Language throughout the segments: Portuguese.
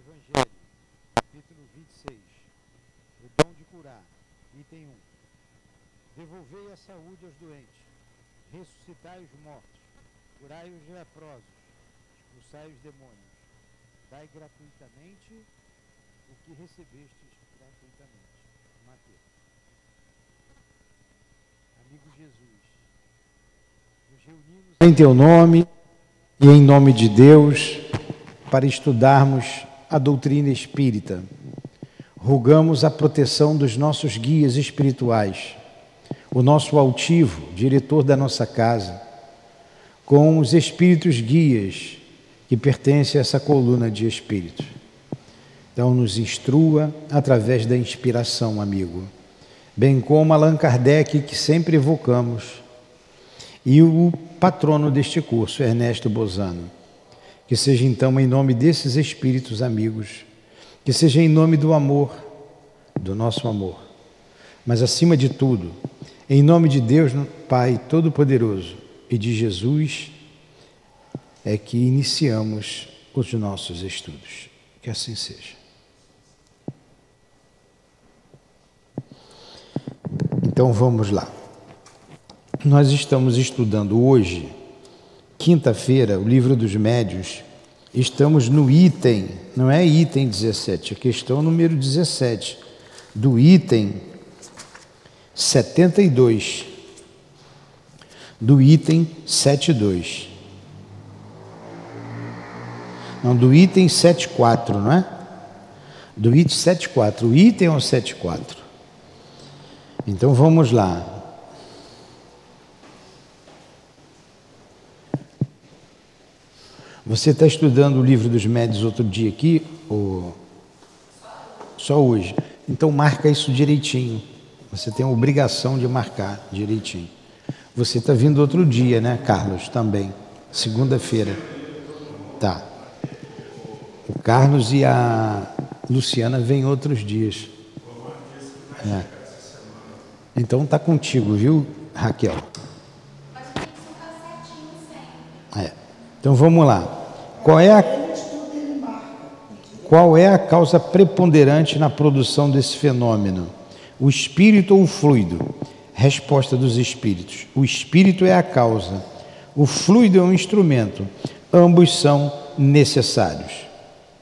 Evangelho, capítulo 26. O dom de curar, item 1. Devolvei a saúde aos doentes, ressuscitai os mortos, curai os leprosos, expulsai os demônios. Dai gratuitamente o que recebestes gratuitamente. Mateus. Amigo Jesus, nos reunimos em teu nome e em nome de Deus para estudarmos a doutrina espírita. Rogamos a proteção dos nossos guias espirituais, o nosso altivo, diretor da nossa casa, com os espíritos guias que pertencem a essa coluna de espíritos. Então, nos instrua através da inspiração, amigo, bem como Allan Kardec, que sempre evocamos, e o patrono deste curso, Ernesto Bozano que seja então em nome desses espíritos amigos, que seja em nome do amor, do nosso amor, mas acima de tudo, em nome de Deus, Pai Todo-Poderoso e de Jesus, é que iniciamos os nossos estudos. Que assim seja. Então vamos lá. Nós estamos estudando hoje quinta-feira, o livro dos médios, estamos no item, não é item 17, é questão número 17, do item 72, do item 72. Não, do item 74, não é? Do item 74. O item é o 74. Então vamos lá. Você está estudando o livro dos médios outro dia aqui? Ou... Só hoje. Então marca isso direitinho. Você tem a obrigação de marcar direitinho. Você está vindo outro dia, né, Carlos? Também. Segunda-feira. Tá. O Carlos e a Luciana vêm outros dias. É. Então tá contigo, viu, Raquel? É. Então vamos lá. Qual é a, qual é a causa preponderante na produção desse fenômeno? O espírito ou o fluido? Resposta dos espíritos. O espírito é a causa, o fluido é um instrumento. Ambos são necessários.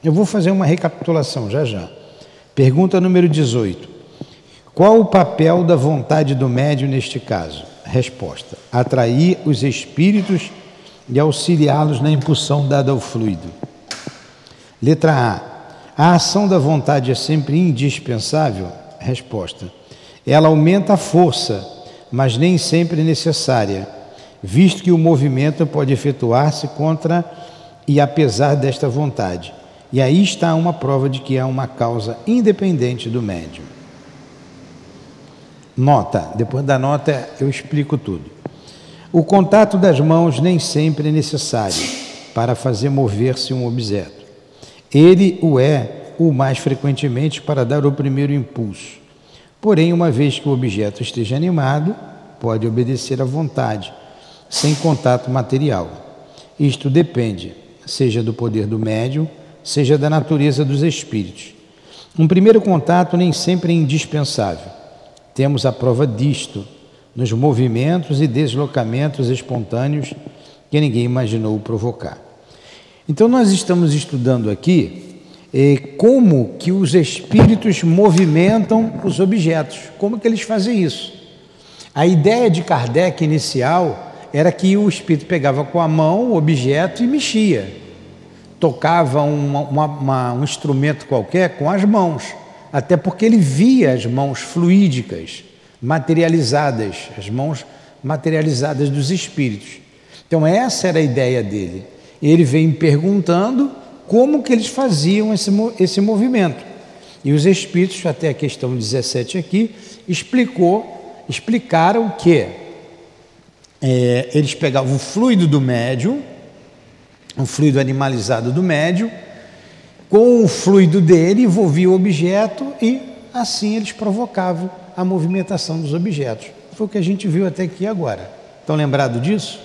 Eu vou fazer uma recapitulação já já. Pergunta número 18. Qual o papel da vontade do médium neste caso? Resposta: atrair os espíritos e auxiliá-los na impulsão dada ao fluido. Letra A. A ação da vontade é sempre indispensável? Resposta. Ela aumenta a força, mas nem sempre necessária, visto que o movimento pode efetuar-se contra e apesar desta vontade. E aí está uma prova de que há uma causa independente do médium. Nota, depois da nota eu explico tudo. O contato das mãos nem sempre é necessário para fazer mover-se um objeto. Ele o é o mais frequentemente para dar o primeiro impulso. Porém, uma vez que o objeto esteja animado, pode obedecer à vontade, sem contato material. Isto depende, seja do poder do médium, seja da natureza dos espíritos. Um primeiro contato nem sempre é indispensável. Temos a prova disto nos movimentos e deslocamentos espontâneos que ninguém imaginou provocar. Então nós estamos estudando aqui eh, como que os espíritos movimentam os objetos, como que eles fazem isso. A ideia de Kardec inicial era que o espírito pegava com a mão o objeto e mexia, tocava uma, uma, uma, um instrumento qualquer com as mãos, até porque ele via as mãos fluídicas materializadas, as mãos materializadas dos espíritos. Então essa era a ideia dele. Ele vem perguntando como que eles faziam esse, esse movimento. E os espíritos, até a questão 17 aqui, explicou, explicaram que é, eles pegavam o fluido do médium, o fluido animalizado do médium, com o fluido dele envolvia o objeto e assim eles provocavam a movimentação dos objetos. Foi o que a gente viu até aqui agora. Estão lembrados disso?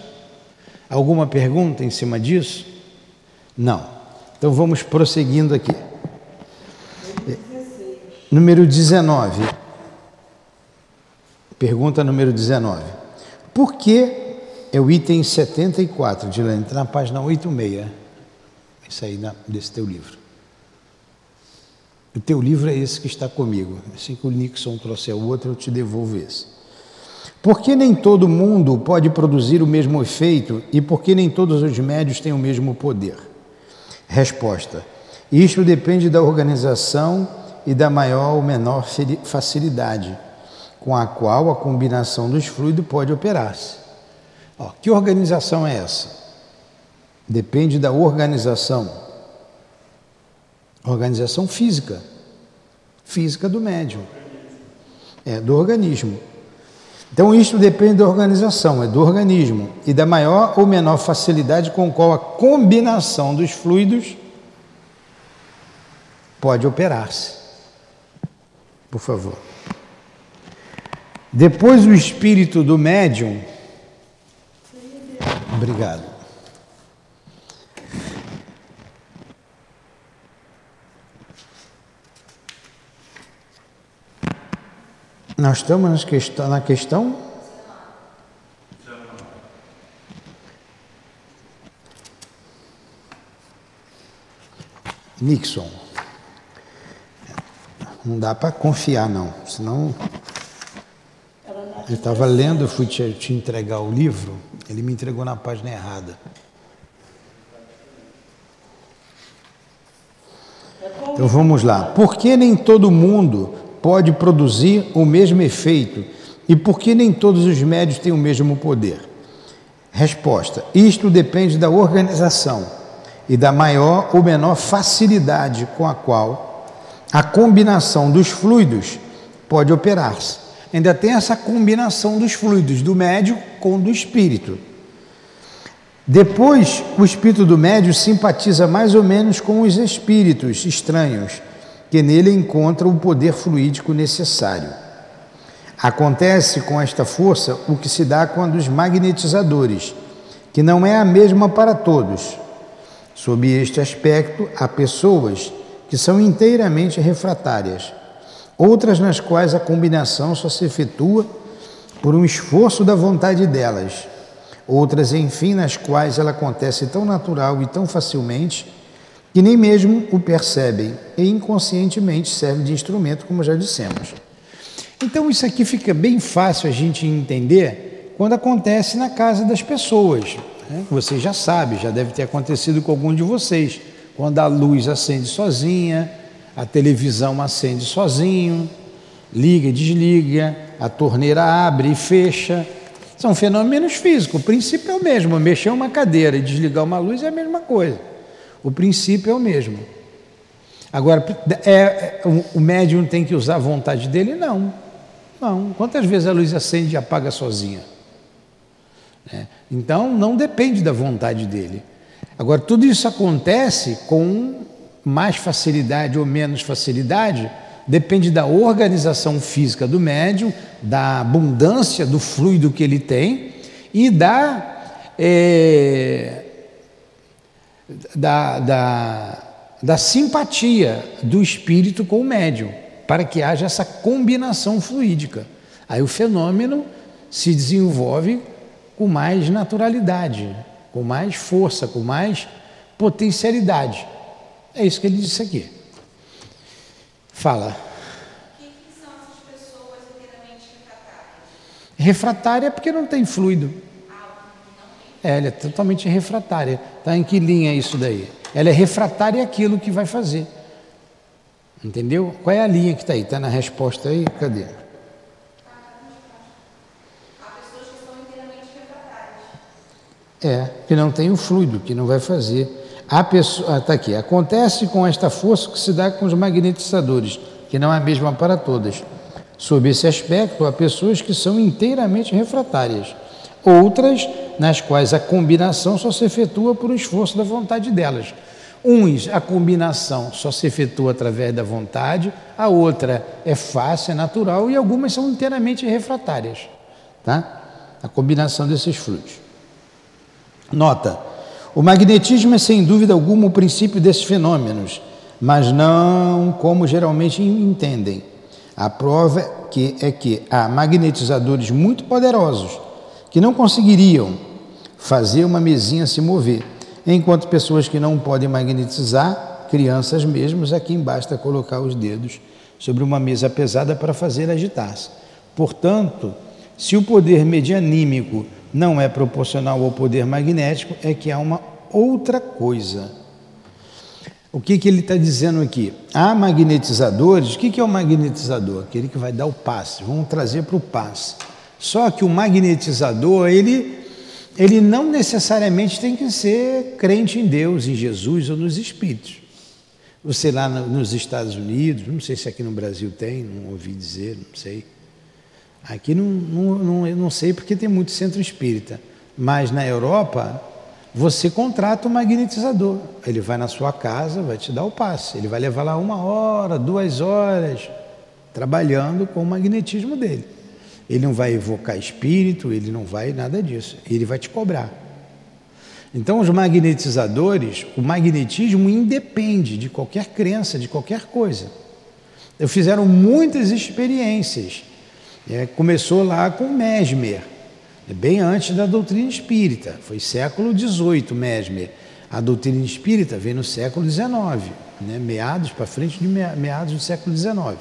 Alguma pergunta em cima disso? Não. Então vamos prosseguindo aqui. Número 19. Pergunta número 19. Por que é o item 74 de Lênin, está na página 86. Isso aí desse teu livro. O teu livro é esse que está comigo. Assim que o Nixon trouxer o outro, eu te devolvo esse. Por que nem todo mundo pode produzir o mesmo efeito e por que nem todos os médios têm o mesmo poder? Resposta: Isto depende da organização e da maior ou menor facilidade com a qual a combinação dos fluidos pode operar-se. Que organização é essa? Depende da organização. Organização física. Física do médium. É, do organismo. Então, isto depende da organização, é do organismo e da maior ou menor facilidade com qual a combinação dos fluidos pode operar-se. Por favor. Depois o espírito do médium. Obrigado. Nós estamos na questão. Nixon. Não dá para confiar, não, senão eu estava lendo, fui te, te, entregar o livro, ele me entregou na página errada. Então vamos lá. Por que nem todo mundo pode produzir o mesmo efeito e por que nem todos os médios têm o mesmo poder? Resposta: Isto depende da organização e da maior ou menor facilidade com a qual a combinação dos fluidos pode operar-se ainda tem essa combinação dos fluidos, do médio com do espírito. Depois, o espírito do médio simpatiza mais ou menos com os espíritos estranhos, que nele encontram o poder fluídico necessário. Acontece com esta força o que se dá com a dos magnetizadores, que não é a mesma para todos. Sob este aspecto, há pessoas que são inteiramente refratárias outras nas quais a combinação só se efetua por um esforço da vontade delas, outras, enfim, nas quais ela acontece tão natural e tão facilmente que nem mesmo o percebem e inconscientemente serve de instrumento, como já dissemos. Então, isso aqui fica bem fácil a gente entender quando acontece na casa das pessoas. Né? Você já sabe, já deve ter acontecido com algum de vocês. Quando a luz acende sozinha, a televisão acende sozinho, liga e desliga, a torneira abre e fecha. São fenômenos físicos. O princípio é o mesmo. Mexer uma cadeira e desligar uma luz é a mesma coisa. O princípio é o mesmo. Agora, é, é o médium tem que usar a vontade dele? Não. Não. Quantas vezes a luz acende e apaga sozinha? É. Então, não depende da vontade dele. Agora, tudo isso acontece com mais facilidade ou menos facilidade, depende da organização física do médium, da abundância do fluido que ele tem e da, é, da, da, da simpatia do espírito com o médium, para que haja essa combinação fluídica. Aí o fenômeno se desenvolve com mais naturalidade, com mais força, com mais potencialidade. É isso que ele disse aqui. Fala. O que, que são essas pessoas inteiramente refratárias? Refratária é porque não tem fluido. É, ela é totalmente refratária. Está em que linha é isso daí? Ela é refratária àquilo que vai fazer. Entendeu? Qual é a linha que está aí? Está na resposta aí? Cadê? É, que não tem o fluido, que não vai fazer. A pessoa, está ah, aqui, acontece com esta força que se dá com os magnetizadores, que não é a mesma para todas. Sob esse aspecto, há pessoas que são inteiramente refratárias, outras nas quais a combinação só se efetua por um esforço da vontade delas. Uns, a combinação só se efetua através da vontade, a outra é fácil, é natural e algumas são inteiramente refratárias. Tá? A combinação desses fluidos. Nota: o magnetismo é sem dúvida alguma o princípio desses fenômenos, mas não como geralmente entendem. A prova que, é que há magnetizadores muito poderosos que não conseguiriam fazer uma mesinha se mover, enquanto pessoas que não podem magnetizar, crianças mesmo, a quem basta colocar os dedos sobre uma mesa pesada para fazer agitar-se. Portanto, se o poder medianímico não é proporcional ao poder magnético, é que há uma outra coisa. O que, que ele está dizendo aqui? Há magnetizadores. O que, que é o magnetizador? Aquele que vai dar o passe. Vamos trazer para o passe. Só que o magnetizador, ele, ele não necessariamente tem que ser crente em Deus, em Jesus ou nos Espíritos. Você lá nos Estados Unidos, não sei se aqui no Brasil tem, não ouvi dizer, não sei. Aqui não, não, não, eu não sei porque tem muito centro espírita, mas na Europa você contrata um magnetizador. Ele vai na sua casa, vai te dar o passe. Ele vai levar lá uma hora, duas horas, trabalhando com o magnetismo dele. Ele não vai evocar espírito, ele não vai nada disso. Ele vai te cobrar. Então, os magnetizadores, o magnetismo independe de qualquer crença, de qualquer coisa. Eu fizeram muitas experiências é, começou lá com Mesmer, bem antes da doutrina espírita, foi século XVIII Mesmer. A doutrina espírita veio no século XIX, né, meados para frente de meados do século XIX.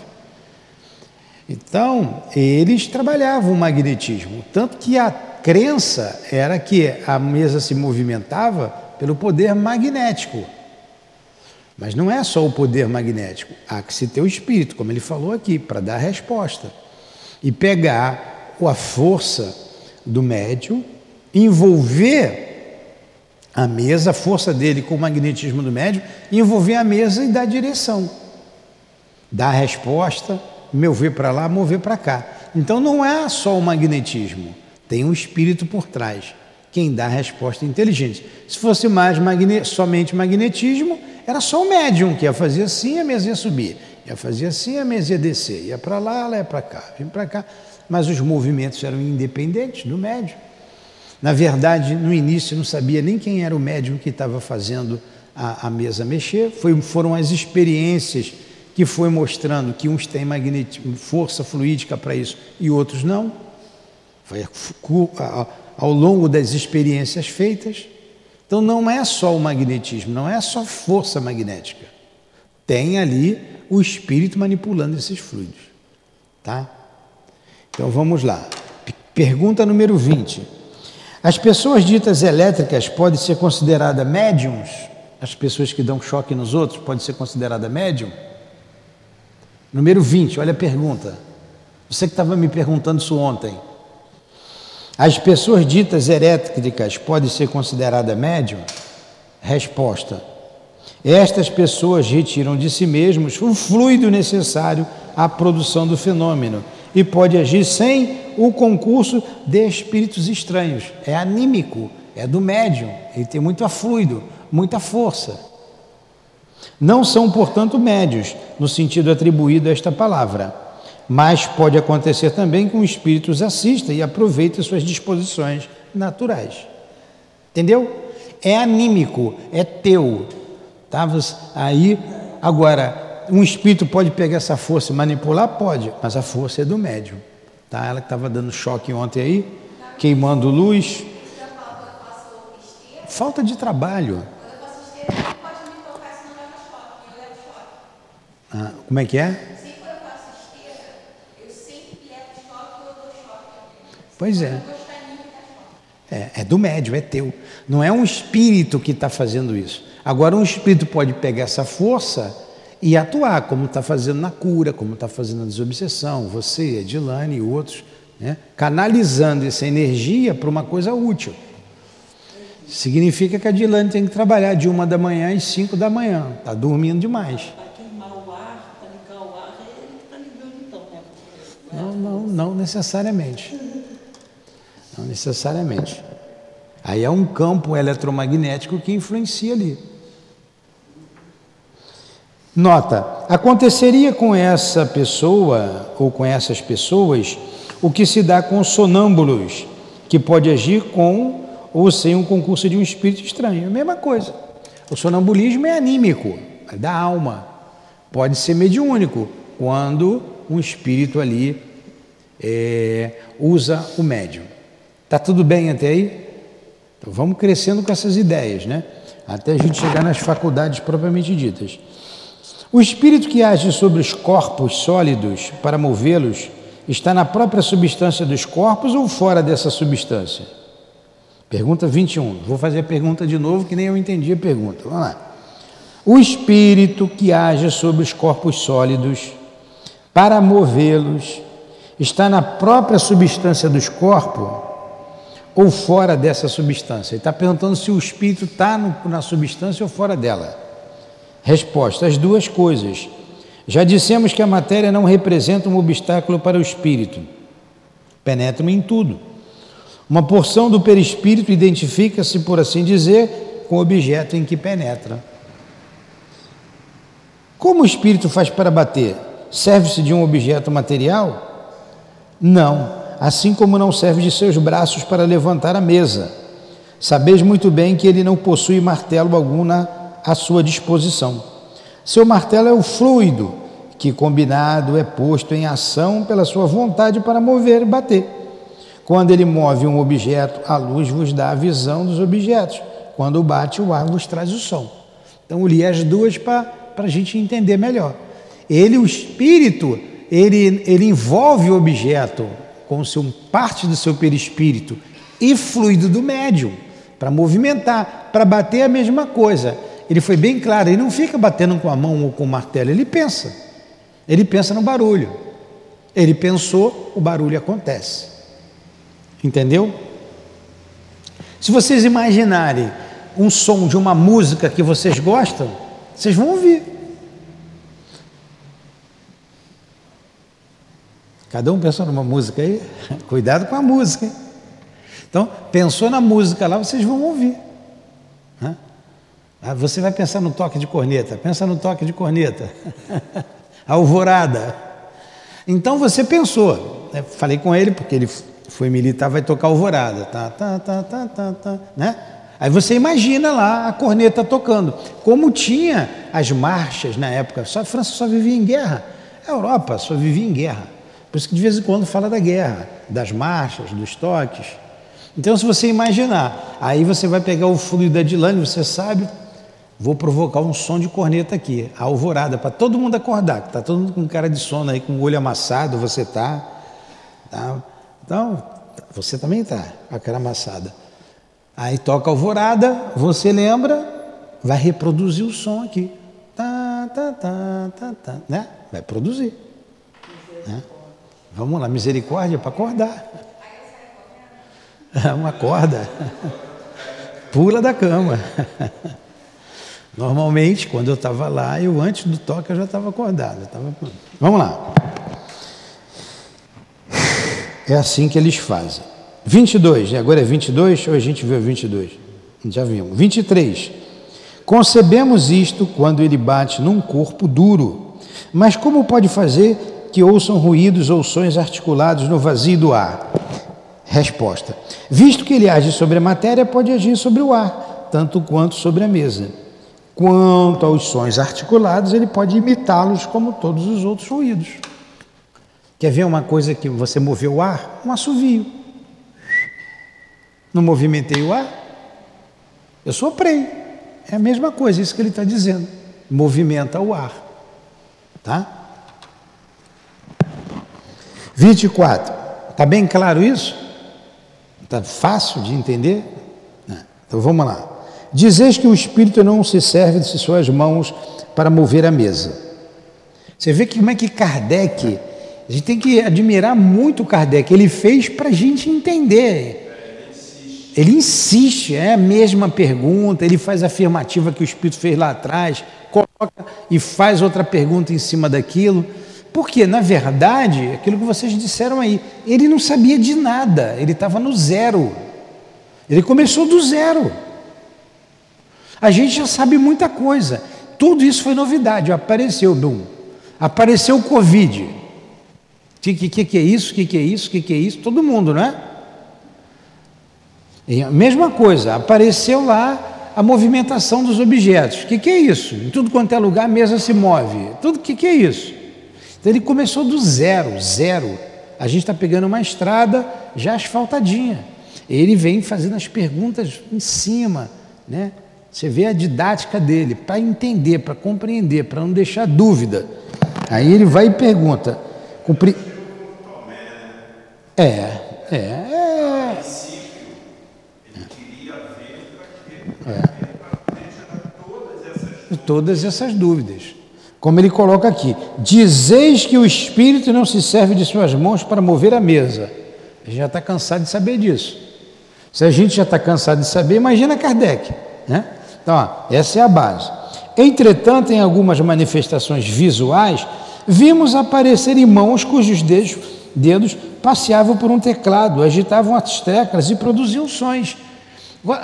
Então, eles trabalhavam o magnetismo, tanto que a crença era que a mesa se movimentava pelo poder magnético. Mas não é só o poder magnético, há que se ter o espírito, como ele falou aqui, para dar a resposta e pegar a força do médium, envolver a mesa, a força dele com o magnetismo do médium, envolver a mesa e dar direção. Dar resposta, mover para lá, mover para cá. Então não é só o magnetismo, tem um espírito por trás. Quem dá a resposta inteligente. Se fosse mais magne somente magnetismo, era só o médium que ia fazer assim a mesa ia subir. Ia fazer assim, a mesa ia descer, ia para lá, ela ia para cá, vinha para cá. Mas os movimentos eram independentes do médium. Na verdade, no início não sabia nem quem era o médium que estava fazendo a, a, mesa mexer. Foi, foram as experiências que foi mostrando que uns têm força fluídica para isso e outros não. Foi ao longo das experiências feitas. Então não é só o magnetismo, não é só força magnética. Tem ali o espírito manipulando esses fluidos. Tá? Então vamos lá. Pergunta número 20. As pessoas ditas elétricas podem ser consideradas médiums? As pessoas que dão choque nos outros podem ser consideradas médium? Número 20, olha a pergunta. Você que estava me perguntando isso ontem. As pessoas ditas elétricas podem ser consideradas médium? Resposta: estas pessoas retiram de si mesmos o fluido necessário à produção do fenômeno e pode agir sem o concurso de espíritos estranhos. É anímico, é do médium, ele tem muito fluido, muita força. Não são, portanto, médios, no sentido atribuído a esta palavra, mas pode acontecer também que um espírito os assista e aproveite suas disposições naturais. Entendeu? É anímico, é teu, Estavas aí. Agora, um espírito pode pegar essa força e manipular? Pode, mas a força é do médium. Tá? Ela que estava dando choque ontem aí, queimando luz. Falta de trabalho. Ah, como é que é? Pois é. é. É do médium, é teu. Não é um espírito que está fazendo isso. Agora, um espírito pode pegar essa força e atuar, como está fazendo na cura, como está fazendo na desobsessão, você, Edilane e outros, né? canalizando essa energia para uma coisa útil. Significa que a Edilane tem que trabalhar de uma da manhã às cinco da manhã, está dormindo demais. Não, não, não necessariamente. Não necessariamente. Aí é um campo eletromagnético que influencia ali. Nota: aconteceria com essa pessoa ou com essas pessoas o que se dá com sonâmbulos, que pode agir com ou sem um concurso de um espírito estranho. Mesma coisa. O sonambulismo é anímico, é da alma. pode ser mediúnico quando um espírito ali é, usa o médium. Tá tudo bem até aí? Então vamos crescendo com essas ideias, né? Até a gente chegar nas faculdades propriamente ditas. O espírito que age sobre os corpos sólidos para movê-los está na própria substância dos corpos ou fora dessa substância? Pergunta 21. Vou fazer a pergunta de novo, que nem eu entendi a pergunta. Vamos lá. O espírito que age sobre os corpos sólidos para movê-los está na própria substância dos corpos ou fora dessa substância? Ele está perguntando se o espírito está na substância ou fora dela. Resposta: as duas coisas. Já dissemos que a matéria não representa um obstáculo para o espírito. Penetra em tudo. Uma porção do perispírito identifica-se, por assim dizer, com o objeto em que penetra. Como o espírito faz para bater? Serve-se de um objeto material? Não, assim como não serve de seus braços para levantar a mesa. Sabeis muito bem que ele não possui martelo algum na, à sua disposição. Seu martelo é o fluido que, combinado, é posto em ação pela sua vontade para mover e bater. Quando ele move um objeto, a luz vos dá a visão dos objetos. Quando bate, o ar vos traz o som. Então, eu li as duas para a gente entender melhor. Ele, o espírito, ele, ele envolve o objeto com seu, parte do seu perispírito e fluido do médium para movimentar, para bater a mesma coisa. Ele foi bem claro, ele não fica batendo com a mão ou com o martelo, ele pensa. Ele pensa no barulho. Ele pensou, o barulho acontece. Entendeu? Se vocês imaginarem um som de uma música que vocês gostam, vocês vão ouvir. Cada um pensou numa música aí, cuidado com a música. Hein? Então, pensou na música lá, vocês vão ouvir. Ah, você vai pensar no toque de corneta, pensa no toque de corneta. Alvorada. Então você pensou, né? falei com ele, porque ele foi militar, vai tocar alvorada. Tá, tá, tá, tá, tá, tá, né? Aí você imagina lá a corneta tocando. Como tinha as marchas na época, só a França só vivia em guerra, a Europa só vivia em guerra. Por isso que de vez em quando fala da guerra, das marchas, dos toques. Então, se você imaginar, aí você vai pegar o fluido da Dilane, você sabe vou provocar um som de corneta aqui, a alvorada, para todo mundo acordar, que está todo mundo com cara de sono aí, com o olho amassado, você está. Tá? Então, você também está com a cara amassada. Aí toca a alvorada, você lembra, vai reproduzir o som aqui. Tá, tá, tá, tá, tá, né? Vai produzir. Né? Vamos lá, misericórdia para acordar. Uma corda. Pula da cama. Normalmente, quando eu estava lá, eu antes do toque eu já estava acordado. Tava... Vamos lá. É assim que eles fazem. 22, né? agora é 22 ou a gente viu 22? Já vimos. 23. Concebemos isto quando ele bate num corpo duro. Mas como pode fazer que ouçam ruídos ou sons articulados no vazio do ar? Resposta: Visto que ele age sobre a matéria, pode agir sobre o ar, tanto quanto sobre a mesa. Quanto aos sons articulados, ele pode imitá-los como todos os outros ruídos. Quer ver uma coisa que você moveu o ar? Um assovio. Não movimentei o ar? Eu soprei. É a mesma coisa, isso que ele está dizendo. Movimenta o ar. Tá? 24. Está bem claro isso? Está fácil de entender? Então vamos lá. Dizeis que o Espírito não se serve de suas mãos para mover a mesa. Você vê que como é que Kardec, a gente tem que admirar muito Kardec, ele fez para a gente entender. Ele insiste, é a mesma pergunta, ele faz a afirmativa que o Espírito fez lá atrás, coloca e faz outra pergunta em cima daquilo. Porque, na verdade, aquilo que vocês disseram aí, ele não sabia de nada, ele estava no zero. Ele começou do zero. A gente já sabe muita coisa. Tudo isso foi novidade. Apareceu, boom. Apareceu o Covid. O que, que, que, é isso? O que, que é isso? O que, que é isso? Todo mundo, não é? E a mesma coisa, apareceu lá a movimentação dos objetos. O que, que, é isso? Em tudo quanto é lugar a mesa se move. Tudo que, que é isso? Então ele começou do zero, zero. A gente está pegando uma estrada já asfaltadinha. Ele vem fazendo as perguntas em cima, né? Você vê a didática dele para entender, para compreender, para não deixar dúvida. Aí ele vai e pergunta. Cumpri... É, é, é. é. Todas essas dúvidas. Como ele coloca aqui: Dizeis que o Espírito não se serve de suas mãos para mover a mesa. A gente já está cansado de saber disso. Se a gente já está cansado de saber, imagina Kardec. Né? Então, ó, essa é a base. Entretanto, em algumas manifestações visuais, vimos aparecer irmãos cujos dedos, dedos passeavam por um teclado, agitavam as teclas e produziam sons.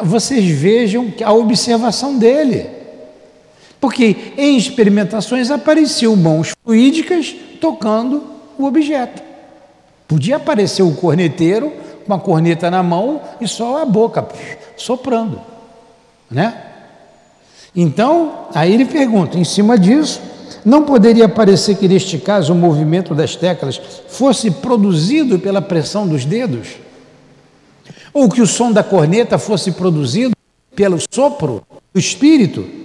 Vocês vejam a observação dele. Porque em experimentações apareciam mãos fluídicas tocando o objeto. Podia aparecer o corneteiro com uma corneta na mão e só a boca soprando, né? Então, aí ele pergunta, em cima disso, não poderia parecer que neste caso o movimento das teclas fosse produzido pela pressão dos dedos? Ou que o som da corneta fosse produzido pelo sopro do espírito?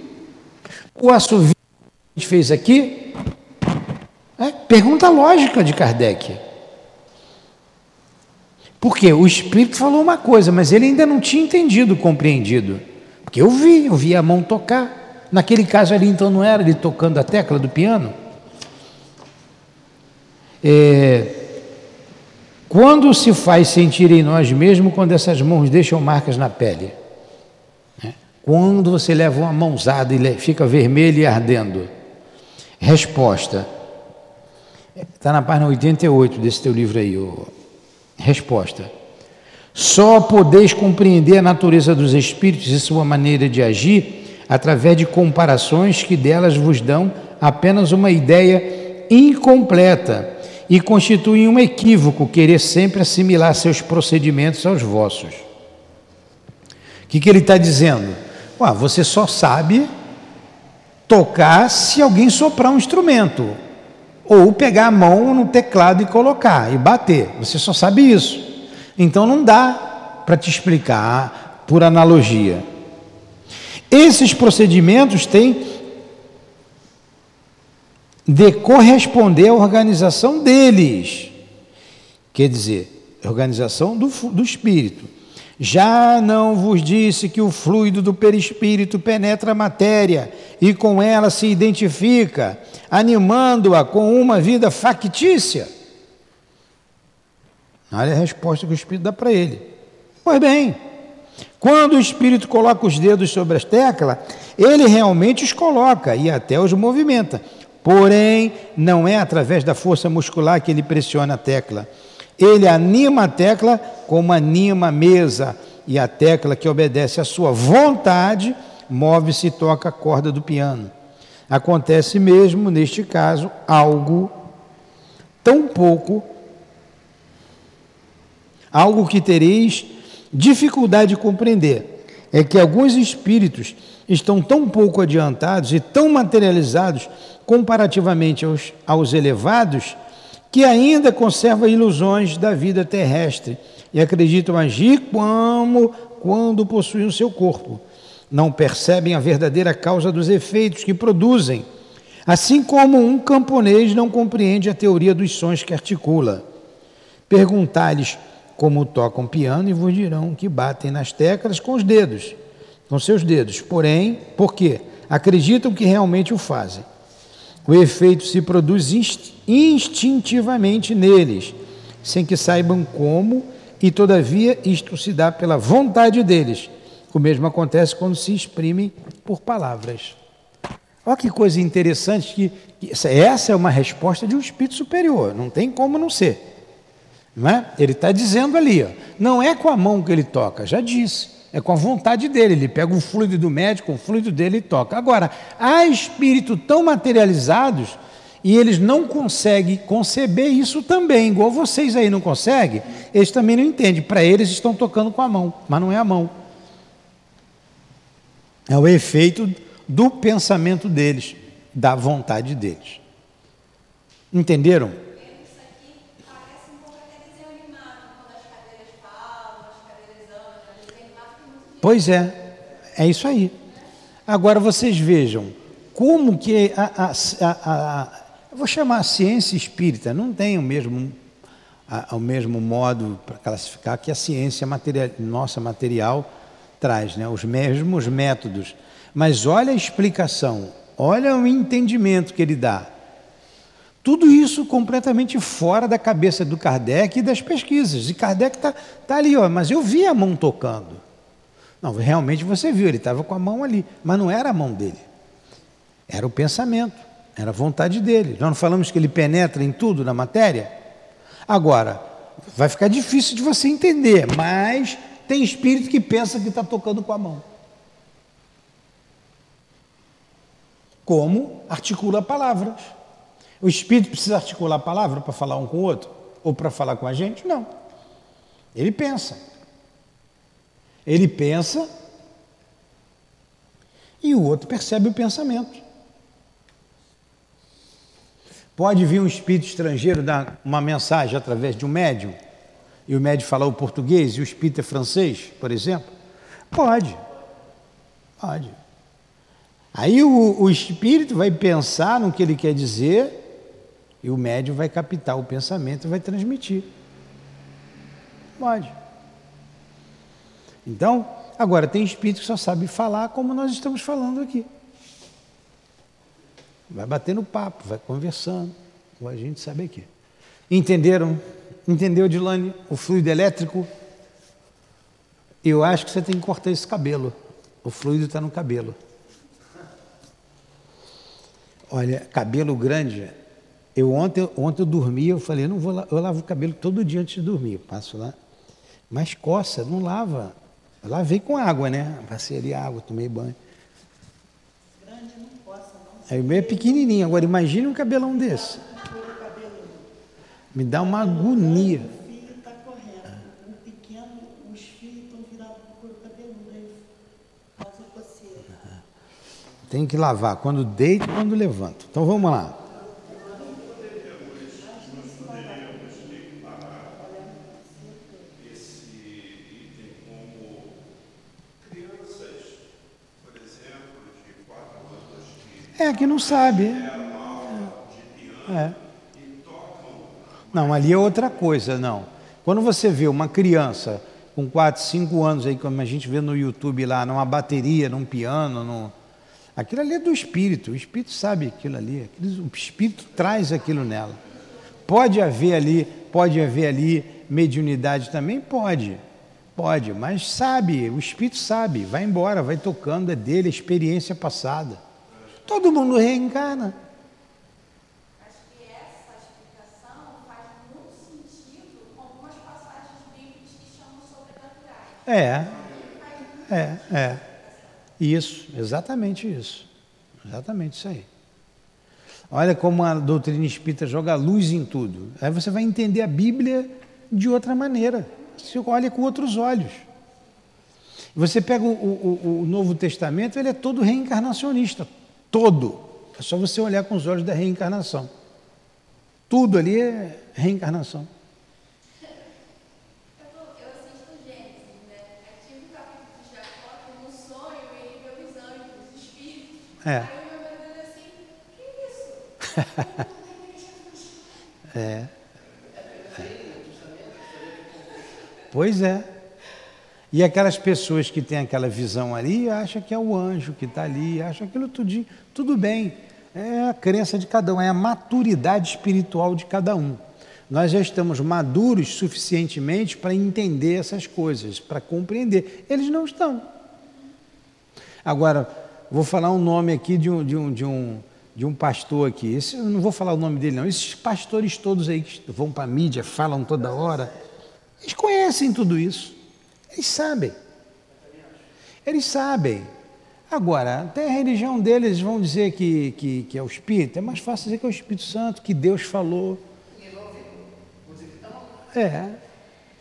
O assovio que a gente fez aqui? É, pergunta lógica de Kardec. Porque o espírito falou uma coisa, mas ele ainda não tinha entendido, compreendido. Porque eu vi, eu vi a mão tocar. Naquele caso ali, então, não era ele tocando a tecla do piano? É, quando se faz sentir em nós mesmo quando essas mãos deixam marcas na pele? Quando você leva uma mãozada e fica vermelho e ardendo? Resposta. Está na página 88 desse teu livro aí. Resposta. Só podeis compreender a natureza dos espíritos e sua maneira de agir através de comparações que delas vos dão apenas uma ideia incompleta e constituem um equívoco querer sempre assimilar seus procedimentos aos vossos. O que, que ele está dizendo? Ué, você só sabe tocar se alguém soprar um instrumento, ou pegar a mão no teclado e colocar e bater. Você só sabe isso. Então não dá para te explicar por analogia. Esses procedimentos têm de corresponder à organização deles, quer dizer, organização do, do espírito. Já não vos disse que o fluido do perispírito penetra a matéria e com ela se identifica, animando-a com uma vida factícia? Olha a resposta que o Espírito dá para ele. Pois bem, quando o Espírito coloca os dedos sobre as teclas, ele realmente os coloca e até os movimenta. Porém, não é através da força muscular que ele pressiona a tecla. Ele anima a tecla como anima a mesa, e a tecla que obedece à sua vontade move-se e toca a corda do piano. Acontece mesmo, neste caso, algo tão pouco Algo que tereis dificuldade de compreender é que alguns espíritos estão tão pouco adiantados e tão materializados comparativamente aos, aos elevados que ainda conservam ilusões da vida terrestre e acreditam agir como quando possuem o seu corpo. Não percebem a verdadeira causa dos efeitos que produzem, assim como um camponês não compreende a teoria dos sons que articula. Perguntar-lhes como tocam piano e vos dirão que batem nas teclas com os dedos, com seus dedos. Porém, por quê? Acreditam que realmente o fazem. O efeito se produz instintivamente neles, sem que saibam como, e todavia isto se dá pela vontade deles. O mesmo acontece quando se exprimem por palavras. Olha que coisa interessante que essa é uma resposta de um espírito superior, não tem como não ser. Não é? Ele está dizendo ali, ó, não é com a mão que ele toca, já disse, é com a vontade dele. Ele pega o fluido do médico, o fluido dele e toca. Agora, há espíritos tão materializados e eles não conseguem conceber isso também, igual vocês aí não conseguem, eles também não entendem. Para eles estão tocando com a mão, mas não é a mão. É o efeito do pensamento deles, da vontade deles. Entenderam? Pois é, é isso aí. Agora vocês vejam como que a, a, a, a eu vou chamar a ciência espírita, não tem o mesmo, o mesmo modo para classificar que a ciência material, nossa material traz, né? os mesmos métodos. Mas olha a explicação, olha o entendimento que ele dá. Tudo isso completamente fora da cabeça do Kardec e das pesquisas. E Kardec está tá ali, ó, mas eu vi a mão tocando. Não, realmente você viu, ele estava com a mão ali, mas não era a mão dele. Era o pensamento, era a vontade dele. Nós não falamos que ele penetra em tudo na matéria? Agora, vai ficar difícil de você entender, mas tem espírito que pensa que está tocando com a mão. Como articula palavras. O espírito precisa articular a palavra para falar um com o outro? Ou para falar com a gente? Não. Ele pensa. Ele pensa e o outro percebe o pensamento. Pode vir um espírito estrangeiro dar uma mensagem através de um médium e o médium falar o português e o espírito é francês, por exemplo? Pode. Pode. Aí o, o espírito vai pensar no que ele quer dizer e o médium vai captar o pensamento e vai transmitir. Pode. Então, agora tem espírito que só sabe falar como nós estamos falando aqui. Vai batendo papo, vai conversando, como a gente sabe aqui. Entenderam? Entendeu, Dilane? O fluido elétrico? Eu acho que você tem que cortar esse cabelo. O fluido está no cabelo. Olha, cabelo grande. Eu ontem, ontem eu dormi, eu falei, não vou eu lavo o cabelo todo dia antes de dormir, passo lá. Mas coça, não lava. Eu lavei com água, né? Passei ali água, tomei banho. Grande não não. É pequenininho. Agora imagine um cabelão desse. Me dá uma agonia. O filho está correto. O pequeno, os filhos estão virados para o cabeludo. Aí faz a coceira. Tem que lavar quando deito e quando levanto. Então vamos lá. É, que não sabe. É. Não, ali é outra coisa, não. Quando você vê uma criança com 4, 5 anos aí, como a gente vê no YouTube lá, numa bateria, num piano, num... aquilo ali é do espírito, o espírito sabe aquilo ali, o espírito traz aquilo nela. Pode haver ali, pode haver ali mediunidade também? Pode, pode, mas sabe, o espírito sabe, vai embora, vai tocando, é dele, a experiência passada. Todo mundo reencarna. Acho que essa explicação faz muito sentido com algumas passagens bíblicas que chamam sobrenaturais. É, é, é. Isso, exatamente isso. Exatamente isso aí. Olha como a doutrina espírita joga luz em tudo. Aí você vai entender a Bíblia de outra maneira. Você olha com outros olhos. Você pega o, o, o Novo Testamento, ele é todo reencarnacionista todo. É só você olhar com os olhos da reencarnação. Tudo ali é reencarnação. É. Isso? é. Pois é. E aquelas pessoas que têm aquela visão ali, acham que é o anjo que está ali, acham aquilo tudinho. Tudo bem, é a crença de cada um, é a maturidade espiritual de cada um. Nós já estamos maduros suficientemente para entender essas coisas, para compreender. Eles não estão. Agora, vou falar um nome aqui de um, de um, de um, de um pastor aqui. Esse, não vou falar o nome dele, não. Esses pastores todos aí que vão para a mídia, falam toda hora, eles conhecem tudo isso. Eles sabem. Eles sabem. Agora, até a religião deles vão dizer que, que, que, é o Espírito, é mais fácil dizer que é o Espírito Santo, que Deus falou. É,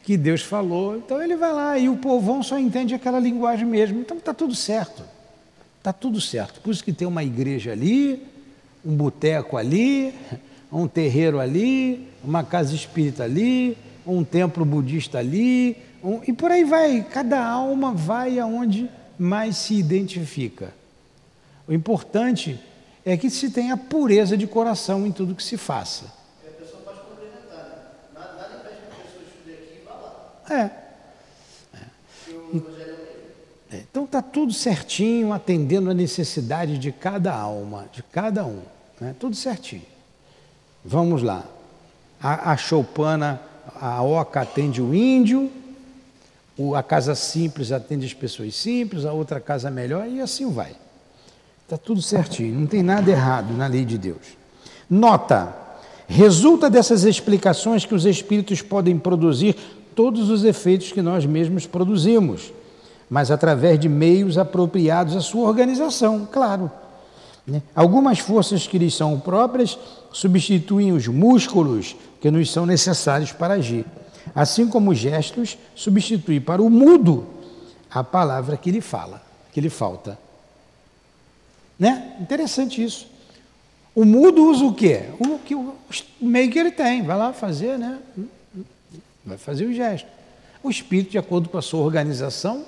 que Deus falou. Então ele vai lá e o povão só entende aquela linguagem mesmo. Então está tudo certo. Está tudo certo. Por isso que tem uma igreja ali, um boteco ali, um terreiro ali, uma casa espírita ali, um templo budista ali, e por aí vai. Cada alma vai aonde mais se identifica. O importante é que se tenha pureza de coração em tudo que se faça. E a pessoa pode complementar, né? Nada, nada impede que a pessoa estude aqui e vá lá. É. É. É, Então está tudo certinho, atendendo a necessidade de cada alma, de cada um. Né? Tudo certinho. Vamos lá. A, a choupana, a oca atende o índio, a casa simples atende as pessoas simples, a outra casa melhor e assim vai. Está tudo certinho, não tem nada errado na lei de Deus. Nota: resulta dessas explicações que os espíritos podem produzir todos os efeitos que nós mesmos produzimos, mas através de meios apropriados à sua organização, claro. né? Algumas forças que lhes são próprias substituem os músculos que nos são necessários para agir, assim como os gestos substituem para o mudo a palavra que lhe fala, que lhe falta. Né? Interessante isso. O mudo usa o quê? O que o meio que ele tem, vai lá fazer, né? Vai fazer o gesto. O espírito, de acordo com a sua organização,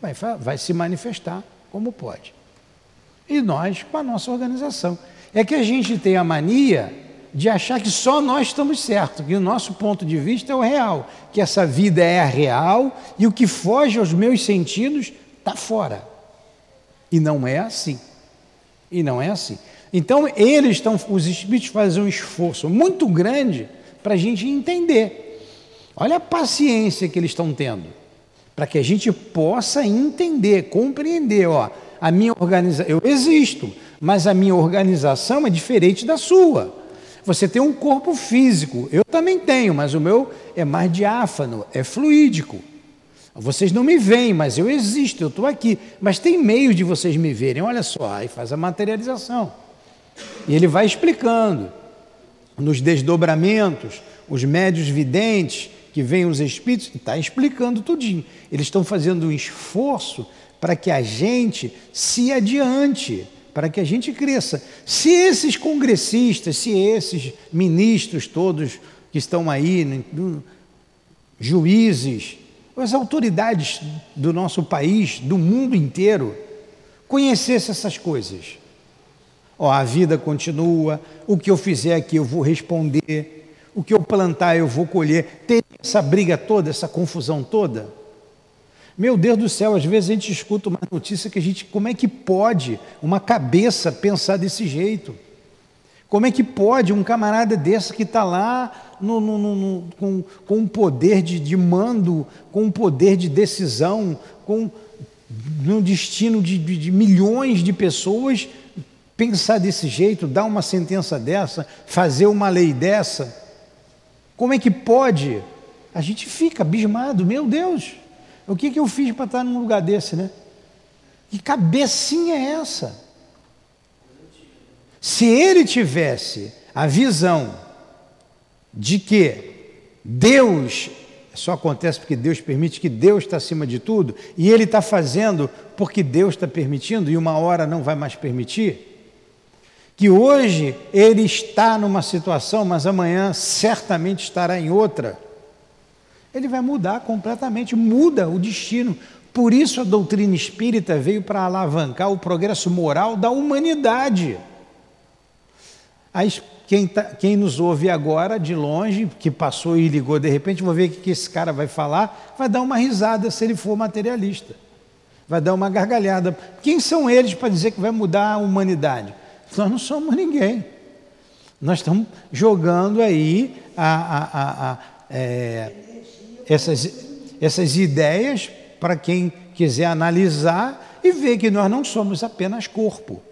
vai, vai se manifestar como pode. E nós, com a nossa organização. É que a gente tem a mania de achar que só nós estamos certos, que o nosso ponto de vista é o real, que essa vida é a real e o que foge aos meus sentidos está fora. E não é assim. E não é assim. Então, eles estão, os espíritos fazem um esforço muito grande para a gente entender. Olha a paciência que eles estão tendo, para que a gente possa entender, compreender. Ó, a minha organização, eu existo, mas a minha organização é diferente da sua. Você tem um corpo físico, eu também tenho, mas o meu é mais diáfano, é fluídico. Vocês não me veem, mas eu existo, eu estou aqui. Mas tem meios de vocês me verem, olha só, aí faz a materialização. E ele vai explicando nos desdobramentos, os médios videntes, que vêm os espíritos, está explicando tudinho. Eles estão fazendo um esforço para que a gente se adiante, para que a gente cresça. Se esses congressistas, se esses ministros todos que estão aí, né, juízes, as autoridades do nosso país, do mundo inteiro, conhecessem essas coisas. Ó, a vida continua, o que eu fizer aqui eu vou responder, o que eu plantar eu vou colher. Tem essa briga toda, essa confusão toda. Meu Deus do céu, às vezes a gente escuta uma notícia que a gente, como é que pode uma cabeça pensar desse jeito? Como é que pode um camarada desse que está lá no, no- no- com, com um poder de, de mando, com um poder de decisão, com no destino de, de- de milhões de pessoas, pensar desse jeito, dar uma sentença dessa, fazer uma lei dessa? Como é que pode? A gente fica abismado, meu Deus, o que, que eu fiz para estar num lugar desse, né? Que cabecinha é essa? Se ele tivesse a visão de que Deus só acontece porque Deus permite, que Deus está acima de tudo, e ele está fazendo porque Deus está permitindo, e uma hora não vai mais permitir, que hoje ele está numa situação, mas amanhã certamente estará em outra, ele vai mudar completamente, muda o destino. Por isso a doutrina espírita veio para alavancar o progresso moral da humanidade. Aí, quem, tá- quem nos ouve agora, de longe, que passou e ligou de repente, vou ver o que que esse cara vai falar, vai dar uma risada se ele for materialista. Vai dar uma gargalhada. Quem são eles para dizer que vai mudar a humanidade? Nós não somos ninguém. Nós estamos jogando aí a- a- a- a, é, essas, essas ideias para quem quiser analisar e ver que nós não somos apenas corpo.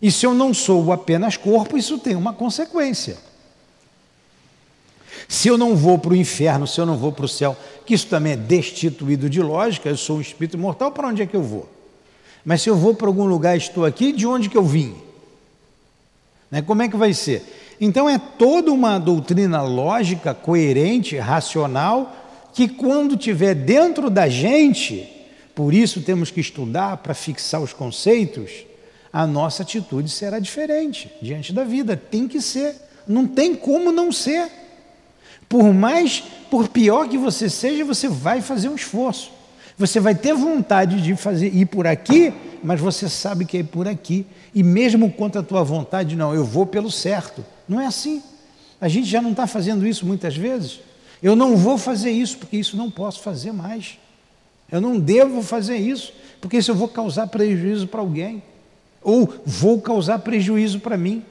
E se eu não sou apenas corpo, isso tem uma consequência. Se eu não vou para o inferno, se eu não vou para o céu, que isso também é destituído de lógica, eu sou um espírito mortal, para onde é que eu vou? Mas se eu vou para algum lugar, estou aqui, de onde que eu vim? Né? Como é que vai ser? Então é toda uma doutrina lógica, coerente, racional, que quando tiver dentro da gente, por isso temos que estudar para fixar os conceitos, a nossa atitude será diferente diante da vida. Tem que ser. Não tem como não ser. Por mais, por pior que você seja, você vai fazer um esforço. Você vai ter vontade de fazer ir por aqui, mas você sabe que é por aqui. E mesmo contra a tua vontade, não, eu vou pelo certo. Não é assim. A gente já não está fazendo isso muitas vezes. Eu não vou fazer isso, porque isso não posso fazer mais. Eu não devo fazer isso, porque isso eu vou causar prejuízo para alguém. Ou vou causar prejuízo para mim.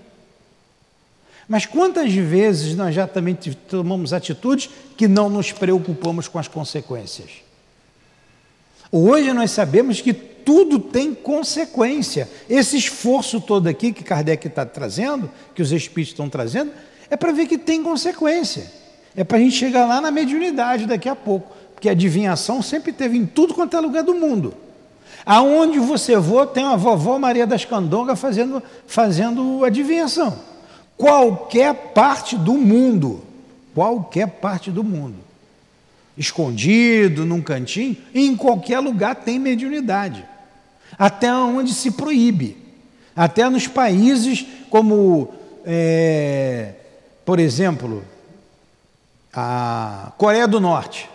Mas quantas vezes nós já também tomamos atitudes que não nos preocupamos com as consequências? Hoje nós sabemos que tudo tem consequência. Esse esforço todo aqui que Kardec está trazendo, que os espíritos estão trazendo, é para ver que tem consequência. É para a gente chegar lá na mediunidade daqui a pouco. Porque a adivinhação sempre teve em tudo quanto é lugar do mundo. Aonde você for, tem uma vovó Maria das Candongas fazendo, fazendo adivinhação. Qualquer parte do mundo, qualquer parte do mundo, escondido, num cantinho, em qualquer lugar tem mediunidade. Até onde se proíbe. Até nos países como, é, por exemplo, a Coreia do Norte.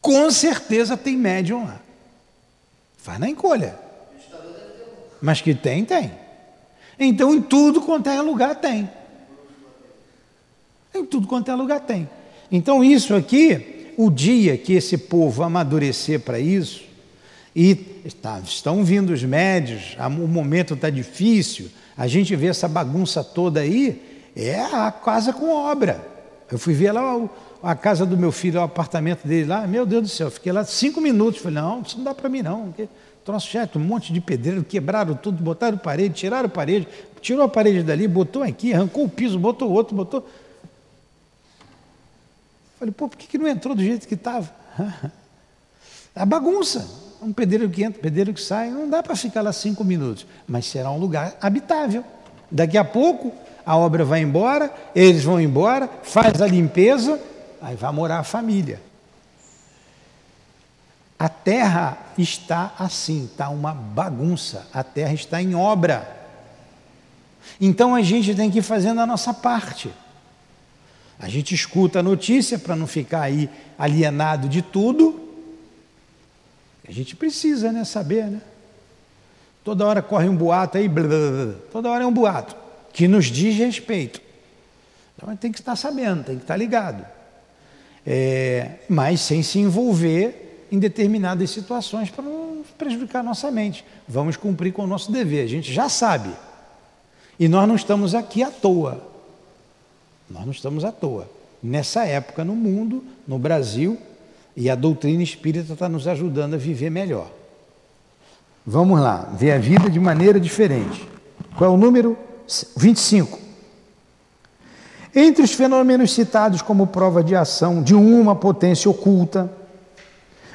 Com certeza tem médium lá. Faz na encolha. Mas que tem, tem. Então, em tudo quanto é lugar, tem. Em tudo quanto é lugar, tem. Então, isso aqui, o dia que esse povo amadurecer para isso, e tá, estão vindo os médios, o momento está difícil, a gente vê essa bagunça toda aí, é a casa com obra. Eu fui ver lá a casa do meu filho, o apartamento dele lá, meu Deus do céu, fiquei lá cinco minutos, falei, não, isso não dá para mim não, troço chato, um monte de pedreiro, quebraram tudo, botaram parede, tiraram parede, tirou a parede dali, botou aqui, arrancou o piso, botou outro, botou. Falei, pô, por que, que não entrou do jeito que estava? A bagunça. Um pedreiro que entra, um pedreiro que sai, não dá para ficar lá cinco minutos, mas será um lugar habitável. Daqui a pouco a obra vai embora, eles vão embora, faz a limpeza, aí vai morar a família. A terra está assim, está uma bagunça, a terra está em obra. Então a gente tem que ir fazendo a nossa parte. A gente escuta a notícia para não ficar aí alienado de tudo. A gente precisa né, saber, né? Toda hora corre um boato aí, blá, blá, blá. toda hora é um boato que nos diz respeito. Então tem que estar sabendo, tem que estar ligado. É, mas sem se envolver em determinadas situações para não prejudicar nossa mente. Vamos cumprir com o nosso dever, a gente já sabe. E nós não estamos aqui à toa. Nós não estamos à toa. Nessa época no mundo, no Brasil, e a doutrina espírita está nos ajudando a viver melhor. Vamos lá, ver a vida de maneira diferente. Qual é o número? 25. Entre os fenômenos citados como prova de ação de uma potência oculta,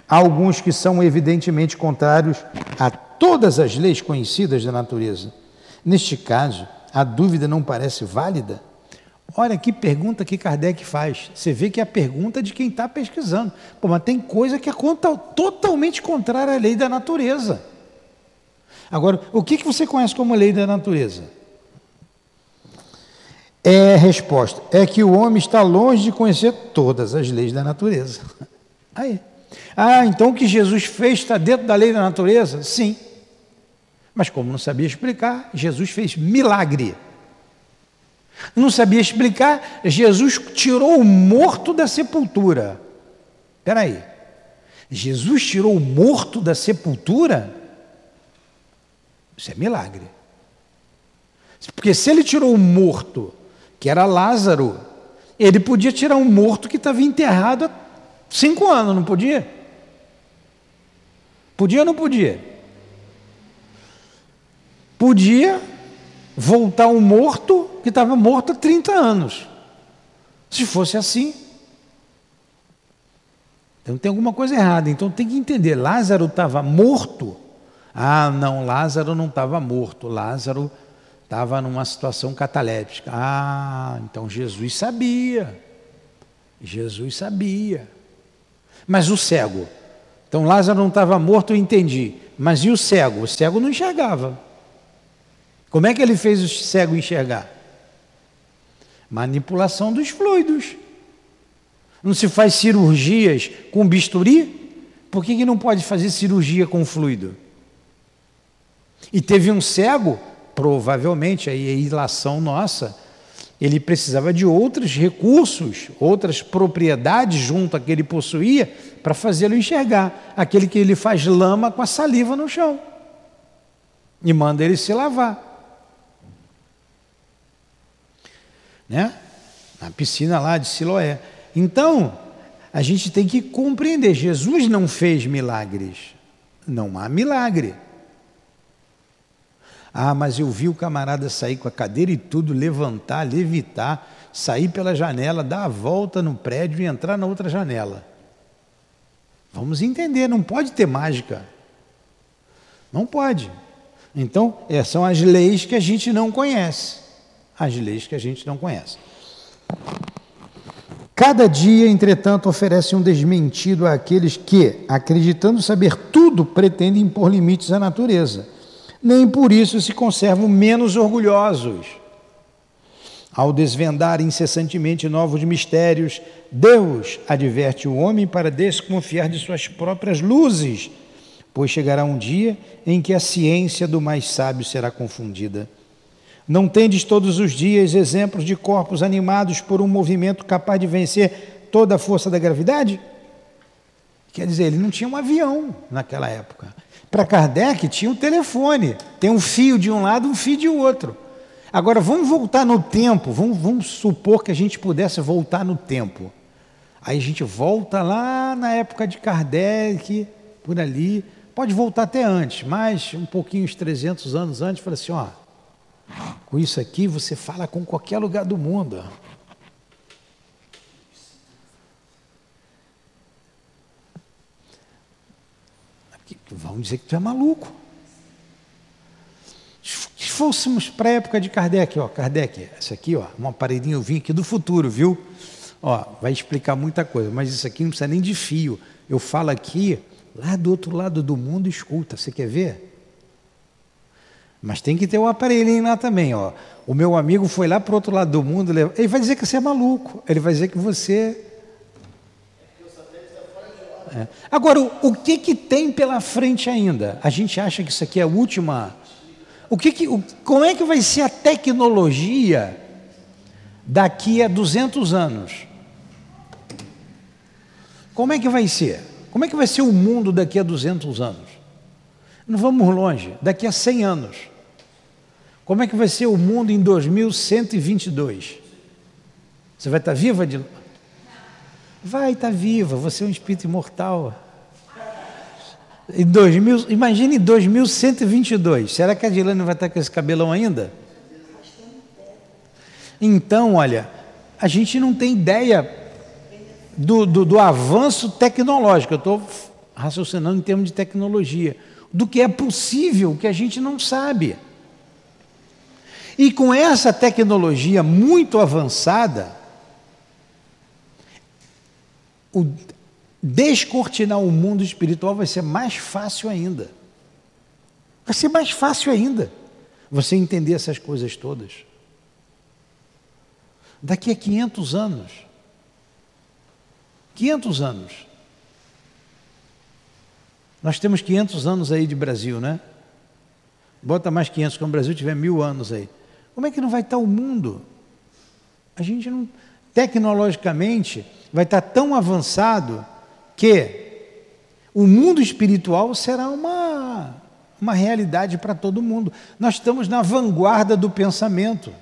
Há alguns que são evidentemente contrários a todas as leis conhecidas da natureza. Neste caso, a dúvida não parece válida? Olha que pergunta que Kardec faz. Você vê que é a pergunta de quem está pesquisando. Pô, mas tem coisa que é totalmente contrária à lei da natureza. Agora, o que, que você conhece como lei da natureza? É a resposta. É que o homem está longe de conhecer todas as leis da natureza. Aí. Ah, então o que Jesus fez está dentro da lei da natureza? Sim. Mas como não sabia explicar, Jesus fez milagre. Não sabia explicar, Jesus tirou o morto da sepultura. Espera aí. Jesus tirou o morto da sepultura? Isso é milagre. Porque se ele tirou o morto, que era Lázaro, ele podia tirar um morto que estava enterrado há cinco anos, não podia? Podia ou não podia? Podia voltar um morto que estava morto há 30 anos. Se fosse assim. Então tem alguma coisa errada. Então tem que entender: Lázaro estava morto. Ah, não, Lázaro não estava morto. Lázaro estava numa situação cataléptica. Ah, então Jesus sabia. Jesus sabia. Mas o cego então Lázaro não estava morto, eu entendi. Mas e o cego? O cego não enxergava. Como é que ele fez o cego enxergar? Manipulação dos fluidos. Não se faz cirurgias com bisturi? Por que, que não pode fazer cirurgia com fluido? E teve um cego, provavelmente, aí a ilação nossa, ele precisava de outros recursos, outras propriedades junto a que ele possuía para fazê-lo enxergar. Aquele que ele faz lama com a saliva no chão e manda ele se lavar. Né? Na piscina lá de Siloé. Então, a gente tem que compreender: Jesus não fez milagres. Não há milagre. Ah, mas eu vi o camarada sair com a cadeira e tudo, levantar, levitar, sair pela janela, dar a volta no prédio e entrar na outra janela. Vamos entender, não pode ter mágica. Não pode. Então, essas são as leis que a gente não conhece. As leis que a gente não conhece. Cada dia, entretanto, oferece um desmentido àqueles que, acreditando saber tudo, pretendem impor limites à natureza nem por isso se conservam menos orgulhosos. Ao desvendar incessantemente novos mistérios, Deus adverte o homem para desconfiar de suas próprias luzes, pois chegará um dia em que a ciência do mais sábio será confundida. Não tendes todos os dias exemplos de corpos animados por um movimento capaz de vencer toda a força da gravidade? Quer dizer, ele não tinha um avião naquela época. Para Kardec tinha um telefone, tem um fio de um lado, um fio de outro. Agora vamos voltar no tempo, vamos, vamos supor que a gente pudesse voltar no tempo. Aí a gente volta lá na época de Kardec, por ali, pode voltar até antes, mas um pouquinho, uns 300 anos antes, fala assim, ó, com isso aqui você fala com qualquer lugar do mundo. Vão dizer que tu é maluco. Se fôssemos para a época de Kardec, ó, Kardec, esse aqui, ó, um aparelhinho eu vim aqui do futuro, viu? Ó, vai explicar muita coisa, mas isso aqui não precisa nem de fio. Eu falo aqui, lá do outro lado do mundo, escuta, você quer ver? Mas tem que ter o um aparelhinho lá também, ó. O meu amigo foi lá para o outro lado do mundo, ele vai dizer que você é maluco, ele vai dizer que você é. Agora, o, o, que, que tem pela frente ainda? A gente acha que isso aqui é a última. O que que, o, como é que vai ser a tecnologia daqui a 200 anos? Como é que vai ser? Como é que vai ser o mundo daqui a 200 anos? Não vamos longe, daqui a 100 anos. Como é que vai ser o mundo em 2122? Você vai estar viva de Vai, está viva, você é um espírito imortal. Em 2000, imagine em 2122. Será que a Dilane vai estar com esse cabelão ainda? Então, olha, a gente não tem ideia do, do, do avanço tecnológico. Eu estou raciocinando em termos de tecnologia. Do que é possível, que a gente não sabe. E com essa tecnologia muito avançada, o descortinar o mundo espiritual vai ser mais fácil ainda. Vai ser mais fácil ainda você entender essas coisas todas. Daqui a 500 anos, 500 anos, nós temos 500 anos aí de Brasil, né? Bota mais 500, quando o Brasil tiver mil anos aí. Como é que não vai estar o mundo? A gente não, tecnologicamente, vai estar tão avançado que o mundo espiritual será uma, uma realidade para todo mundo. Nós estamos na vanguarda do pensamento.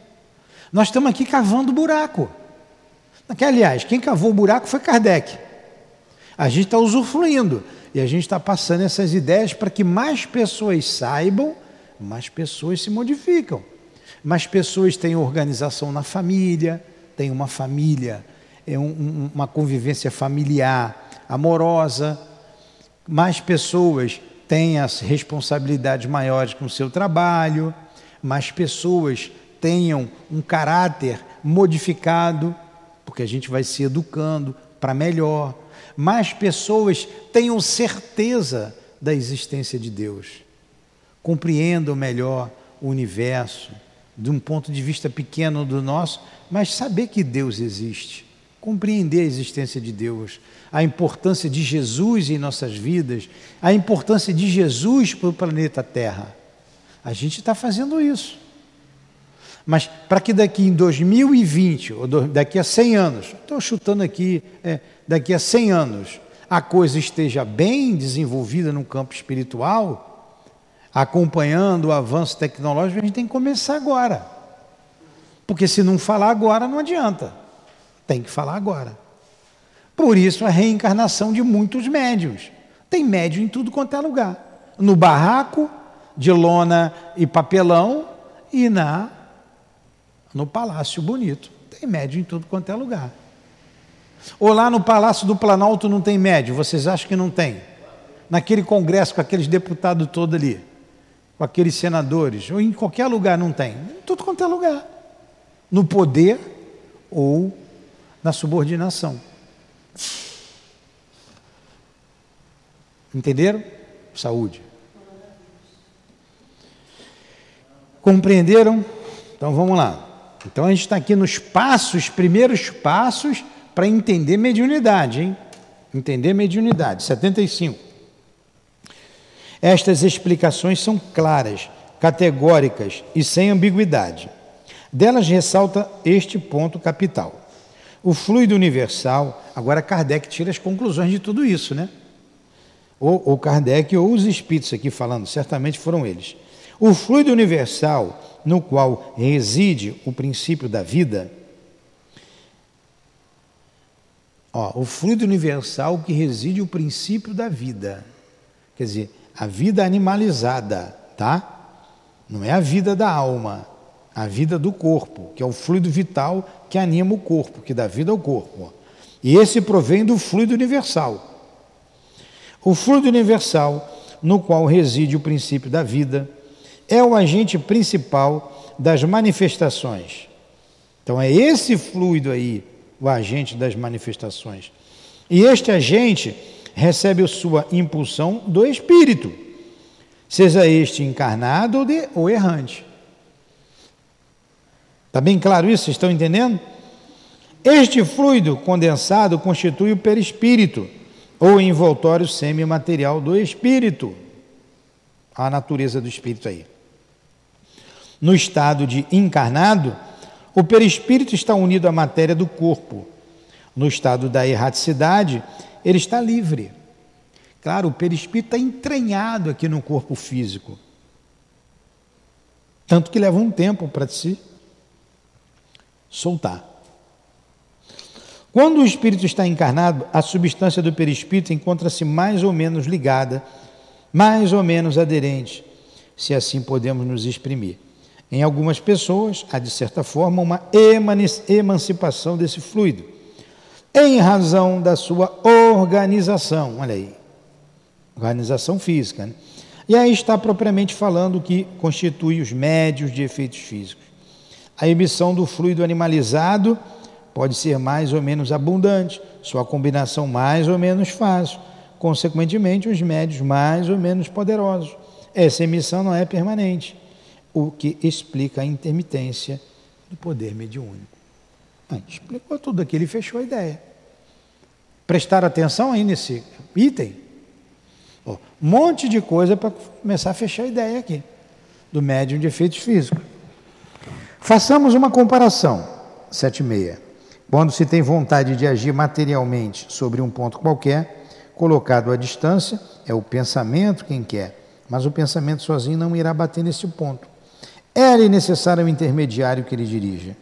Nós estamos aqui cavando buraco. Que, aliás, quem cavou o buraco foi Kardec. A gente está usufruindo e a gente está passando essas ideias para que mais pessoas saibam, mais pessoas se modificam. Mais pessoas têm organização na família, tem uma família é um, uma convivência familiar amorosa, mais pessoas têm as responsabilidades maiores com o seu trabalho, mais pessoas tenham um caráter modificado, porque a gente vai se educando para melhor, mais pessoas tenham certeza da existência de Deus, compreendam melhor o universo, de um ponto de vista pequeno do nosso, mas saber que Deus existe, compreender a existência de Deus, a importância de Jesus em nossas vidas, a importância de Jesus para o planeta Terra. A gente está fazendo isso. Mas para que daqui em 2020, ou daqui a 100 anos, estou chutando aqui, é, daqui a 100 anos, a coisa esteja bem desenvolvida no campo espiritual, acompanhando o avanço tecnológico, a gente tem que começar agora. Porque se não falar agora, não adianta. Tem que falar agora. Por isso a reencarnação de muitos médios. Tem médio em tudo quanto é lugar. No barraco, de lona e papelão, e na no Palácio Bonito. Tem médio em tudo quanto é lugar. Ou lá no Palácio do Planalto não tem médio, vocês acham que não tem? Naquele congresso com aqueles deputados todos ali com aqueles senadores, ou em qualquer lugar não tem, em tudo quanto é lugar. No poder ou na subordinação. Entenderam? Saúde. Compreenderam? Então vamos lá. Então a gente está aqui nos passos, primeiros passos para entender mediunidade, hein? Entender mediunidade. 75. Estas explicações são claras, categóricas e sem ambiguidade. Delas ressalta este ponto capital. O fluido universal, agora Kardec tira as conclusões de tudo isso, né? Ou, ou Kardec ou os espíritos aqui falando, certamente foram eles. O fluido universal, no qual reside o princípio da vida, ó, o fluido universal que reside o princípio da vida. Quer dizer, a vida animalizada, tá? Não é a vida da alma, a vida do corpo, que é o fluido vital que anima o corpo, que dá vida ao corpo. E esse provém do fluido universal. O fluido universal, no qual reside o princípio da vida, é o agente principal das manifestações. Então é esse fluido aí, o agente das manifestações. E este agente recebe sua impulsão do espírito, seja este encarnado ou, ou errante. Está bem claro isso? Estão entendendo? Este fluido condensado constitui o perispírito, ou envoltório semimaterial do espírito. A natureza do espírito aí. No estado de encarnado, o perispírito está unido à matéria do corpo. No estado da erraticidade, ele está livre. Claro, o perispírito está entranhado aqui no corpo físico. Tanto que leva um tempo para se soltar. Quando o espírito está encarnado, a substância do perispírito encontra-se mais ou menos ligada, mais ou menos aderente, se assim podemos nos exprimir. Em algumas pessoas, há de certa forma uma emancipação desse fluido em razão da sua organização. Olha aí, organização física. Né? E aí está propriamente falando que constitui os médios de efeitos físicos. A emissão do fluido animalizado pode ser mais ou menos abundante, sua combinação mais ou menos fácil, consequentemente, os médios mais ou menos poderosos. Essa emissão não é permanente, o que explica a intermitência do poder mediúnico. Ah, explicou tudo aqui, ele fechou a ideia. Prestar atenção aí nesse item. Um monte de coisa para começar a fechar a ideia aqui, do médium de efeitos físicos. Façamos uma comparação, 7,6. Quando se tem vontade de agir materialmente sobre um ponto qualquer, colocado à distância, é o pensamento quem quer, mas o pensamento sozinho não irá bater nesse ponto. É-lhe necessário um intermediário que ele dirija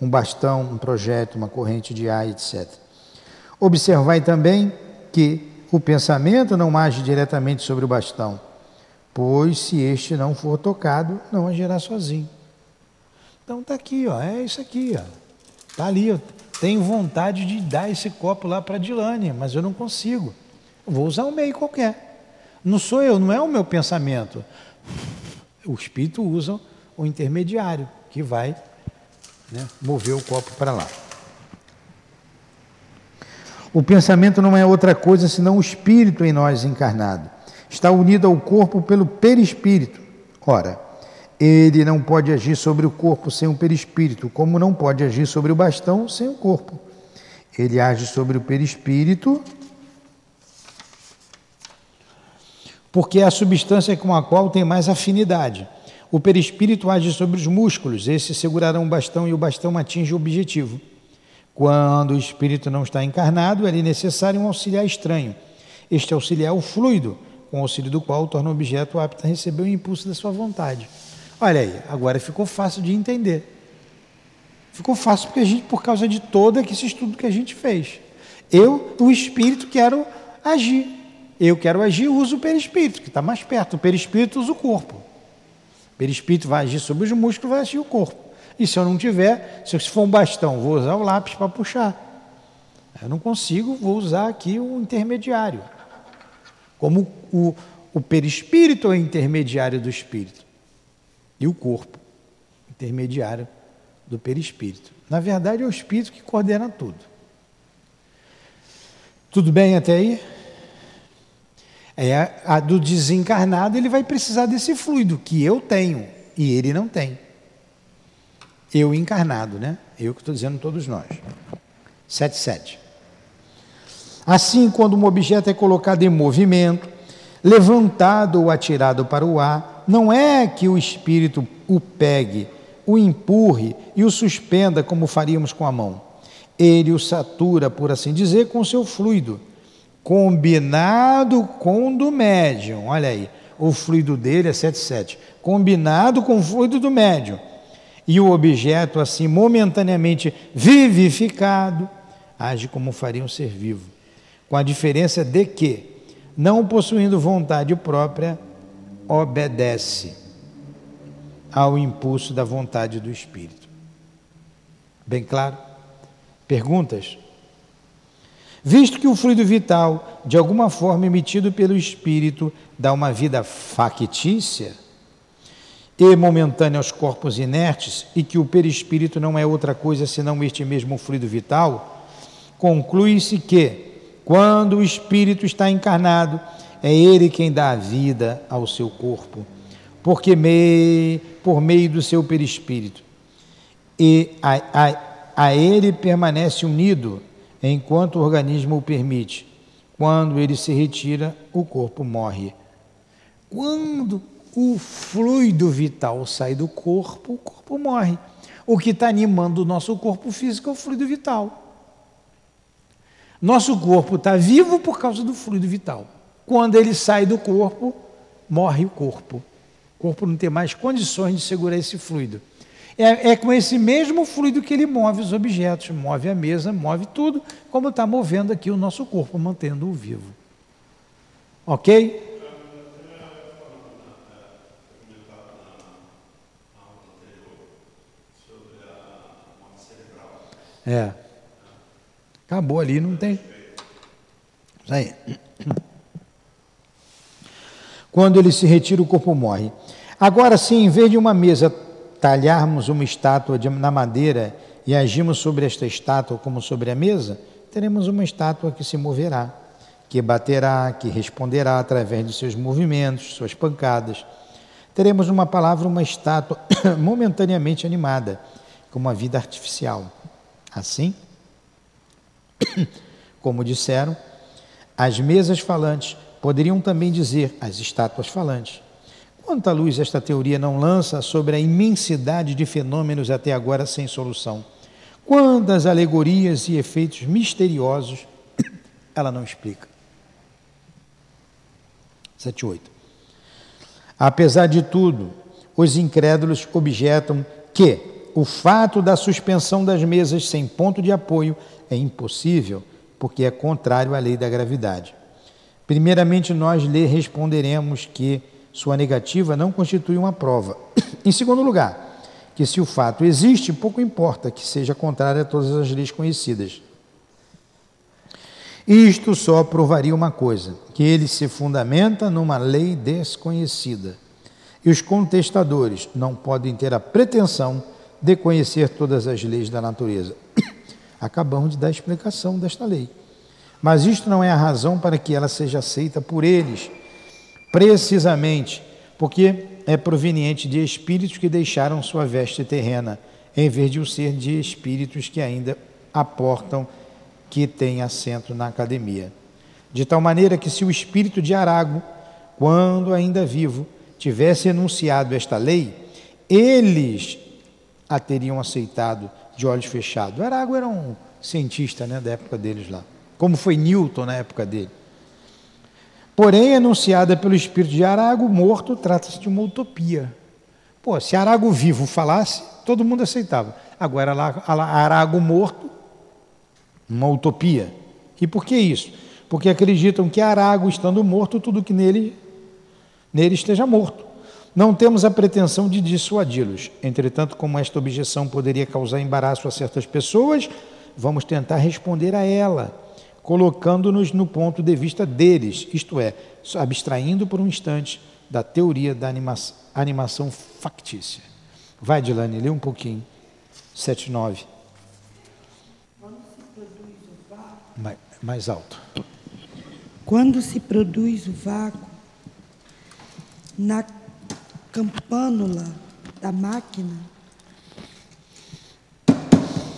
um bastão, um projeto, uma corrente de ar, etc. Observai também que o pensamento não age diretamente sobre o bastão, pois se este não for tocado, não agirá sozinho. Então está aqui, ó, é isso aqui, ó. Está ali, tenho vontade de dar esse copo lá para Dilane, mas eu não consigo. Eu vou usar um meio qualquer. Não sou eu, não é o meu pensamento. O espírito usa o intermediário, que vai né, mover o copo para lá. O pensamento não é outra coisa senão o espírito em nós encarnado. Está unido ao corpo pelo perispírito. Ora, Ele não pode agir sobre o corpo sem o perispírito, como não pode agir sobre o bastão sem o corpo. Ele age sobre o perispírito, porque é a substância com a qual tem mais afinidade. O perispírito age sobre os músculos, esses segurarão o bastão e o bastão atinge o objetivo. Quando o espírito não está encarnado, é necessário um auxiliar estranho. Este auxiliar é o fluido, com o auxílio do qual torna o objeto apto a receber o impulso da sua vontade. Olha aí, agora ficou fácil de entender. Ficou fácil porque a gente, por causa de todo esse estudo que a gente fez. Eu, o espírito, quero agir. Eu quero agir, uso o perispírito, que está mais perto. O perispírito usa o corpo. O perispírito vai agir sobre os músculos, vai agir o corpo. E se eu não tiver, se for um bastão, vou usar o lápis para puxar. Eu não consigo, vou usar aqui o intermediário. Como o, o perispírito é o intermediário do espírito. E o corpo, intermediário do perispírito. Na verdade, é o espírito que coordena tudo. Tudo bem até aí? É a do desencarnado, ele vai precisar desse fluido que eu tenho e ele não tem. Eu encarnado, né? Eu que estou dizendo todos nós. 7.7. Assim, quando um objeto é colocado em movimento, levantado ou atirado para o ar, não é que o espírito o pegue, o empurre e o suspenda como faríamos com a mão. Ele o satura, por assim dizer, com seu fluido, combinado com o do médium. Olha aí, o fluido dele é 77, combinado com o fluido do médium. E o objeto, assim, momentaneamente vivificado, age como faria um ser vivo com a diferença de que, não possuindo vontade própria, obedece ao impulso da vontade do Espírito. Bem claro? Perguntas? Visto que o fluido vital, de alguma forma emitido pelo Espírito, dá uma vida factícia e momentânea aos corpos inertes, e que o perispírito não é outra coisa senão este mesmo fluido vital, conclui-se que, quando o espírito está encarnado, é ele quem dá vida ao seu corpo, porque por meio do seu perispírito. E a, a, a ele permanece unido enquanto o organismo o permite. Quando ele se retira, o corpo morre. Quando o fluido vital sai do corpo, o corpo morre. O que está animando o nosso corpo físico é o fluido vital. Nosso corpo está vivo por causa do fluido vital. Quando ele sai do corpo, morre o corpo. O corpo não tem mais condições de segurar esse fluido. É, é, com esse mesmo fluido que ele move os objetos, move a mesa, move tudo, como está movendo aqui o nosso corpo, mantendo-o vivo. Ok? É. Acabou ali, não tem. Isso aí. Quando ele se retira, o corpo morre. Agora sim, em vez de uma mesa talharmos uma estátua de, na madeira e agimos sobre esta estátua como sobre a mesa, teremos uma estátua que se moverá, que baterá, que responderá através de seus movimentos, suas pancadas. Teremos uma palavra uma estátua momentaneamente animada, com uma vida artificial. Assim, como disseram, as mesas falantes poderiam também dizer as estátuas falantes. Quanta luz esta teoria não lança sobre a imensidade de fenômenos até agora sem solução? Quantas alegorias e efeitos misteriosos ela não explica? 7, 8. Apesar de tudo, os incrédulos objetam que o fato da suspensão das mesas sem ponto de apoio é impossível, porque é contrário à lei da gravidade. Primeiramente, nós lhe responderemos que sua negativa não constitui uma prova. em segundo lugar, que se o fato existe, pouco importa que seja contrário a todas as leis conhecidas. Isto só provaria uma coisa: que ele se fundamenta numa lei desconhecida. E os contestadores não podem ter a pretensão de conhecer todas as leis da natureza. Acabamos de dar a explicação desta lei. Mas isto não é a razão para que ela seja aceita por eles, precisamente porque é proveniente de espíritos que deixaram sua veste terrena, em vez de o ser de espíritos que ainda aportam que tem assento na academia. De tal maneira que se o espírito de Arago, quando ainda vivo, tivesse enunciado esta lei, eles a teriam aceitado de olhos fechados. Arago era um cientista né, da época deles lá, como foi Newton na época dele. Porém, anunciada pelo espírito de Arago morto, trata-se de uma utopia. Pô, se Arago vivo falasse, todo mundo aceitava. Agora, Arago morto, uma utopia. E por que isso? Porque acreditam que Arago, estando morto, tudo que nele, nele esteja morto. Não temos a pretensão de dissuadi-los. Entretanto, como esta objeção poderia causar embaraço a certas pessoas, vamos tentar responder a ela colocando-nos no ponto de vista deles, isto é, abstraindo por um instante da teoria da animação, animação factícia. Vai, Dilane, lê um pouquinho. 7, 9. Mais, mais alto. Quando se produz o vácuo, na campânula da máquina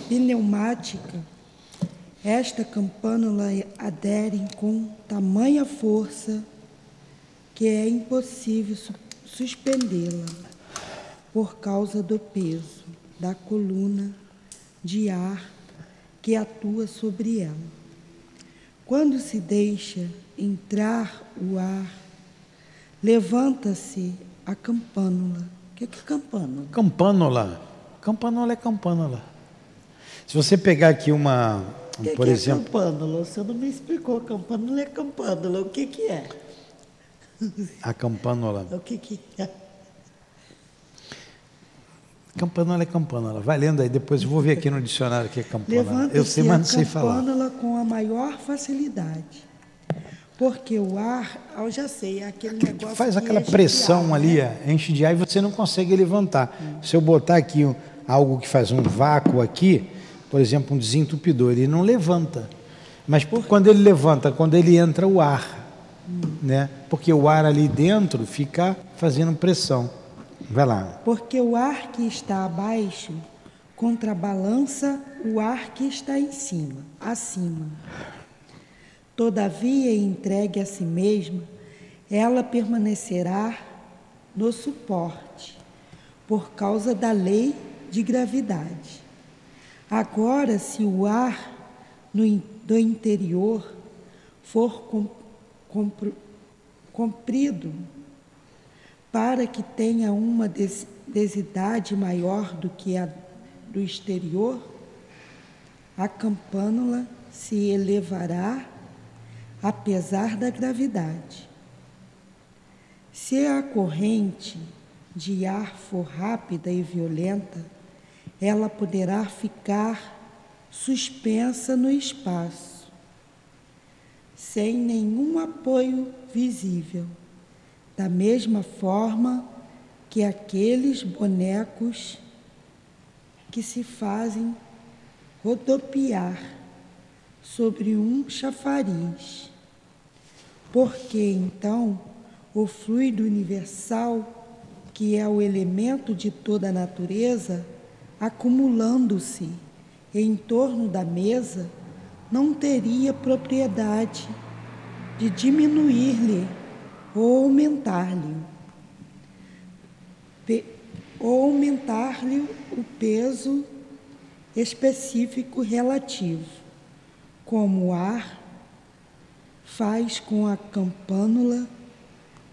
pneumática, esta campânula adere com tamanha força que é impossível suspendê-la por causa do peso da coluna de ar que atua sobre ela. Quando se deixa entrar o ar, levanta-se a campânula. O que é, que é campânula? Campânula. Campânula é campânula. Se você pegar aqui uma, que por que é exemplo. É campânula? Você não me explicou. Campânula é campânula. O que, que é? A campânula. O que, que é? Campânula é campânula. Vai lendo aí, depois eu vou ver aqui no dicionário o que é campânula. Levanta eu sei, mas não sei falar. campânula com a maior facilidade. Porque o ar, eu já sei, é aquele negócio. Faz aquela pressão ar, ali, né? enche de ar e você não consegue levantar. Hum. Se eu botar aqui algo que faz um vácuo aqui, por exemplo, um desentupidor, ele não levanta. Mas por, quando ele levanta, quando ele entra o ar, né? Porque o ar ali dentro fica fazendo pressão. Vai lá. Porque o ar que está abaixo contrabalança o ar que está em cima, acima. Todavia, entregue a si mesma, ela permanecerá no suporte, por causa da lei de gravidade. Agora, se o ar no, do interior for com, com, comprido para que tenha uma densidade maior do que a do exterior, a campânula se elevará apesar da gravidade. Se a corrente de ar for rápida e violenta, ela poderá ficar suspensa no espaço, sem nenhum apoio visível, da mesma forma que aqueles bonecos que se fazem rodopiar sobre um chafariz. Porque então o fluido universal, que é o elemento de toda a natureza, acumulando-se em torno da mesa, não teria propriedade de diminuir-lhe ou aumentar-lhe. Ou aumentar-lhe o peso específico relativo, como o ar faz com a campânula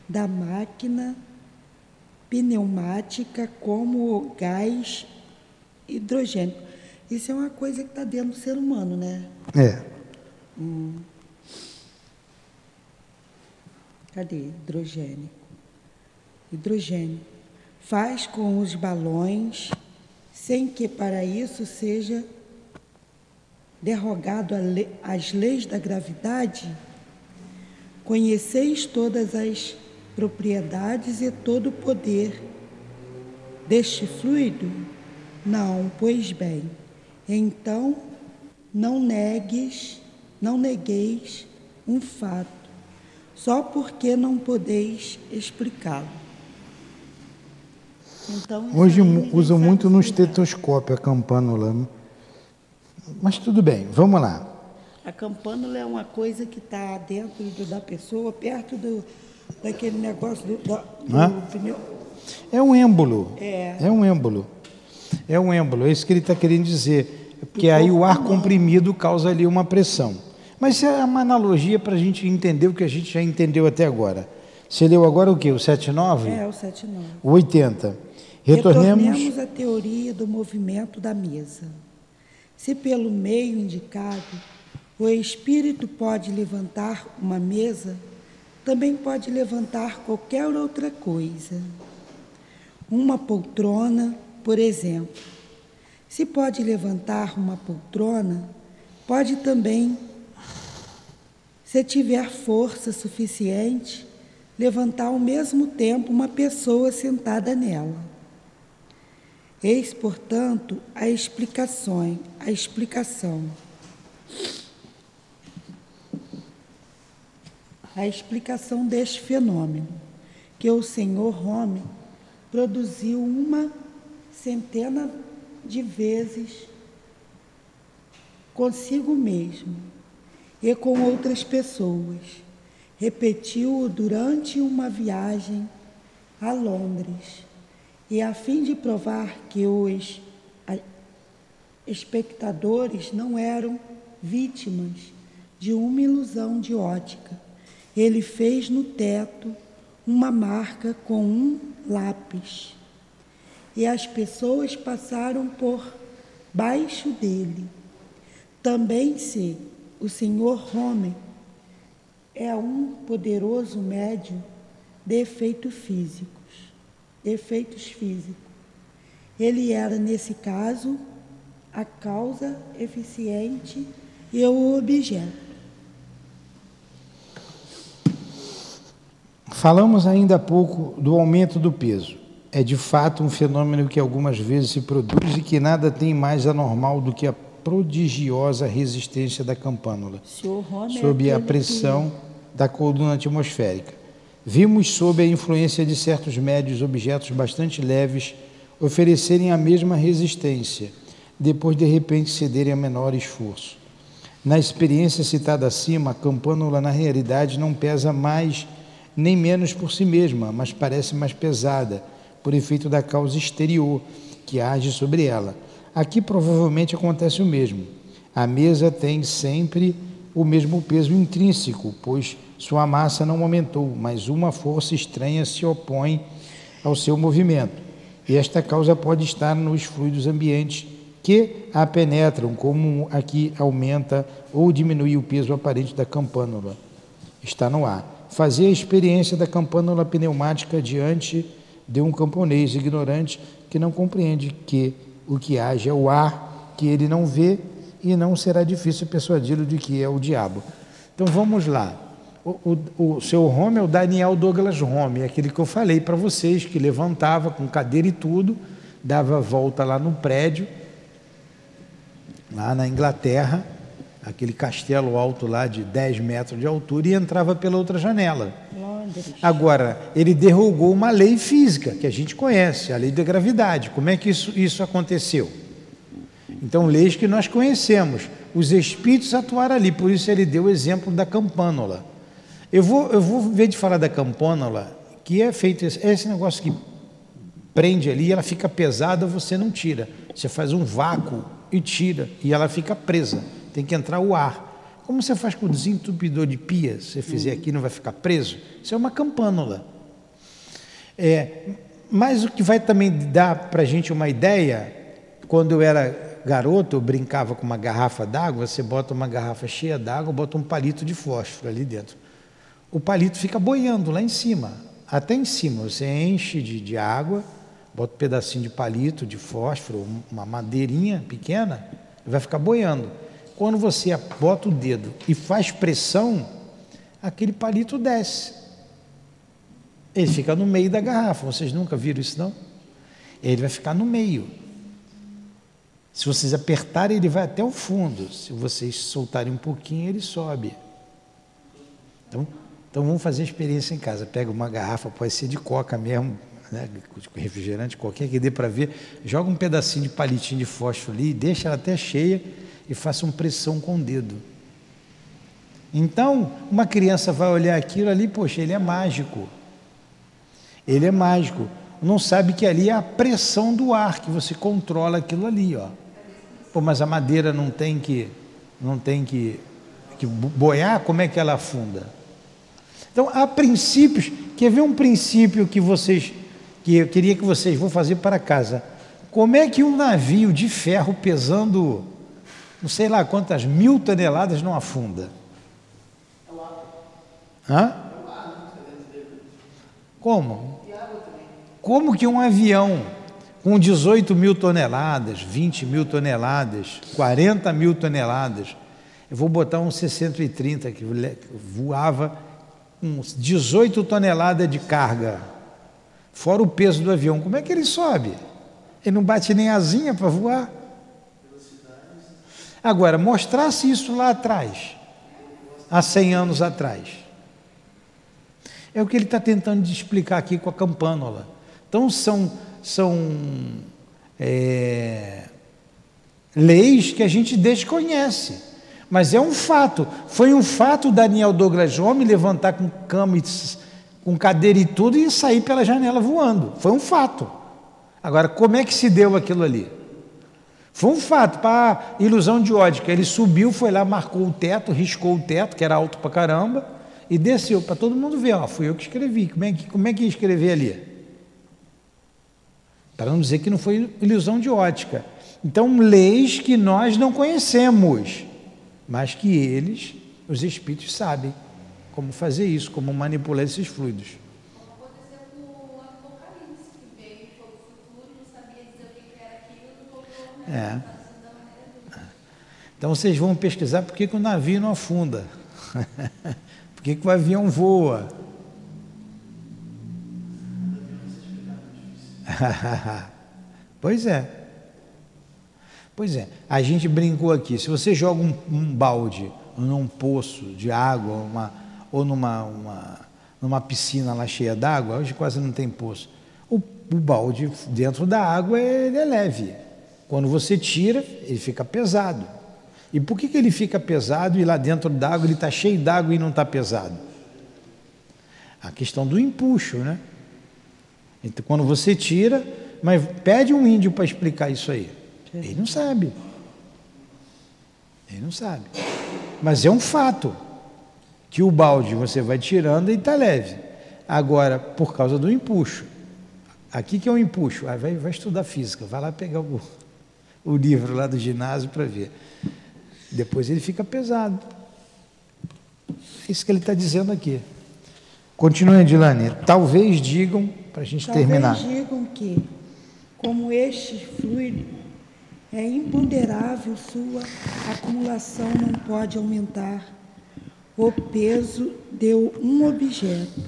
da máquina pneumática, como o gás hidrogênio. Isso é uma coisa que está dentro do ser humano, né? É. Hum. Cadê? Hidrogênio. Hidrogênio. Faz com os balões, sem que para isso seja derrogado as leis da gravidade? Conheceis todas as propriedades e todo o poder deste fluido? Não, pois bem, então não negues, não negueis um fato, só porque não podeis explicá-lo. Então, Hoje ninguém usam muito no estetoscópio a campânula. né? Mas tudo bem, vamos lá. A campânula é uma coisa que está dentro do- da pessoa, perto do, daquele negócio do, do Hã? pneu. É um êmbolo. É. um êmbolo. É um êmbolo. É isso que ele está querendo dizer. Porque aí o ar comprimido causa ali uma pressão. Mas isso é uma analogia para a gente entender o que a gente já entendeu até agora. Você leu agora o quê? O 79? É, o 79. O 80. Retornemos. Retornemos à teoria do movimento da mesa. Se pelo meio indicado o espírito pode levantar uma mesa, também pode levantar qualquer outra coisa. Uma poltrona, por exemplo. Se pode levantar uma poltrona, pode também, se tiver força suficiente, levantar ao mesmo tempo uma pessoa sentada nela. Eis, portanto, a explicação, a explicação. A explicação deste fenômeno, que o senhor homem produziu uma centena de vezes consigo mesmo e com outras pessoas. Repetiu-o durante uma viagem a Londres e a fim de provar que os espectadores não eram vítimas de uma ilusão de ótica, ele fez no teto uma marca com um lápis e as pessoas passaram por baixo dele. Também se o senhor homem é um poderoso médium de efeitos físicos, efeitos físicos. Ele era, nesse caso, a causa eficiente e o objeto. Falamos ainda há pouco do aumento do peso. É de fato um fenômeno que algumas vezes se produz e que nada tem mais anormal do que a prodigiosa resistência da campânula é sob a pressão da coluna atmosférica. Vimos, sob a influência de certos médios, objetos bastante leves oferecerem a mesma resistência, depois de repente cederem a menor esforço. Na experiência citada acima, a campânula na realidade não pesa mais nem menos por si mesma, mas parece mais pesada, por efeito da causa exterior que age sobre ela. Aqui provavelmente acontece o mesmo. A mesa tem sempre o mesmo peso intrínseco, pois sua massa não aumentou, mas uma força estranha se opõe ao seu movimento. E esta causa pode estar nos fluidos ambientes que a penetram, como aqui aumenta ou diminui o peso aparente da campânula. Está no ar. Fazer a experiência da campânula pneumática diante de um camponês ignorante que não compreende que o que age é o ar que ele não vê e não será difícil persuadi-lo de que é o diabo. Então vamos lá. O, o, o seu Home é o Daniel Douglas Home, aquele que eu falei para vocês, que levantava com cadeira e tudo, dava volta lá no prédio, lá na Inglaterra, aquele castelo alto lá de 10 metros de altura, e entrava pela outra janela. Agora, ele derrogou uma lei física que a gente conhece, a lei da gravidade. Como é que isso, isso aconteceu? Então, leis que nós conhecemos. Os espíritos atuaram ali, por isso ele deu o exemplo da campânula. Eu vou, eu vou ver de falar da campânula, que é feito esse, esse negócio que prende ali, ela fica pesada, você não tira. Você faz um vácuo e tira, e ela fica presa. Tem que entrar o ar. Como você faz com o desentupidor de pia? Se você fizer aqui, não vai ficar preso? Isso é uma campânula. É, mas o que vai também dar para a gente uma ideia, quando eu era garoto, eu brincava com uma garrafa d'água, você bota uma garrafa cheia d'água, bota um palito de fósforo ali dentro. O palito fica boiando lá em cima, até em cima. Você enche de, de água, bota um pedacinho de palito de fósforo, uma madeirinha pequena, e vai ficar boiando. Quando você bota o dedo e faz pressão, aquele palito desce. Ele fica no meio da garrafa. Vocês nunca viram isso, não? Ele vai ficar no meio. Se vocês apertarem, ele vai até o fundo. Se vocês soltarem um pouquinho, ele sobe. Então, então vamos fazer a experiência em casa. Pega uma garrafa, pode ser de coca mesmo, né, refrigerante qualquer que dê para ver, joga um pedacinho de palitinho de fósforo ali, deixa ela até cheia e faça uma pressão com o dedo. Então, uma criança vai olhar aquilo ali, poxa, ele é mágico. Ele é mágico. Não sabe que ali é a pressão do ar que você controla aquilo ali, ó. Pô, mas a madeira não tem que não tem que, que boiar, como é que ela afunda? Então, há princípios, quer ver um princípio que vocês que eu queria que vocês vão fazer para casa. Como é que um navio de ferro pesando não sei lá quantas mil toneladas não afunda? Hã? Como? Como que um avião com 18 mil toneladas, 20 mil toneladas, 40 mil toneladas, eu vou botar um C-130 que voava com 18 toneladas de carga, fora o peso do avião, como é que ele sobe? Ele não bate nem asinha para voar? Agora, mostrasse isso lá atrás, há 100 anos atrás. É o que ele está tentando explicar aqui com a campânula. Então, são, são é, leis que a gente desconhece. Mas é um fato. Foi um fato Daniel Douglas Homem levantar com cama, e, com cadeira e tudo e sair pela janela voando. Foi um fato. Agora, como é que se deu aquilo ali? Foi um fato, para ilusão de ótica. Ele subiu, foi lá, marcou o teto, riscou o teto, que era alto para caramba, e desceu para todo mundo ver. Ó, fui eu que escrevi. Como é que, como é que ia escrever ali? Para não dizer que não foi ilusão de ótica. Então, leis que nós não conhecemos, mas que eles, os espíritos, sabem como fazer isso, como manipular esses fluidos. É. Então vocês vão pesquisar por que, que o navio não afunda. por que, que o avião voa. pois é. Pois é. A gente brincou aqui. Se você joga um, um balde num poço de água uma, ou numa, uma, numa piscina lá cheia d'água, hoje quase não tem poço. O, o balde dentro da água ele é leve. Quando você tira, ele fica pesado. E por que, que ele fica pesado e lá dentro d'água ele está cheio d'água e não está pesado? A questão do empuxo, né? Então, quando você tira, mas pede um índio para explicar isso aí. Ele não sabe. Ele não sabe. Mas é um fato que o balde você vai tirando e está leve. Agora, por causa do empuxo. Aqui que é o empuxo. Ah, vai, vai estudar física, vai lá pegar o, o livro lá do ginásio para ver. Depois ele fica pesado. É isso que ele está dizendo aqui. Continue, Edilane. Talvez digam, para a gente Talvez terminar. digam que, como este fluido é imponderável, sua acumulação não pode aumentar o peso de um objeto,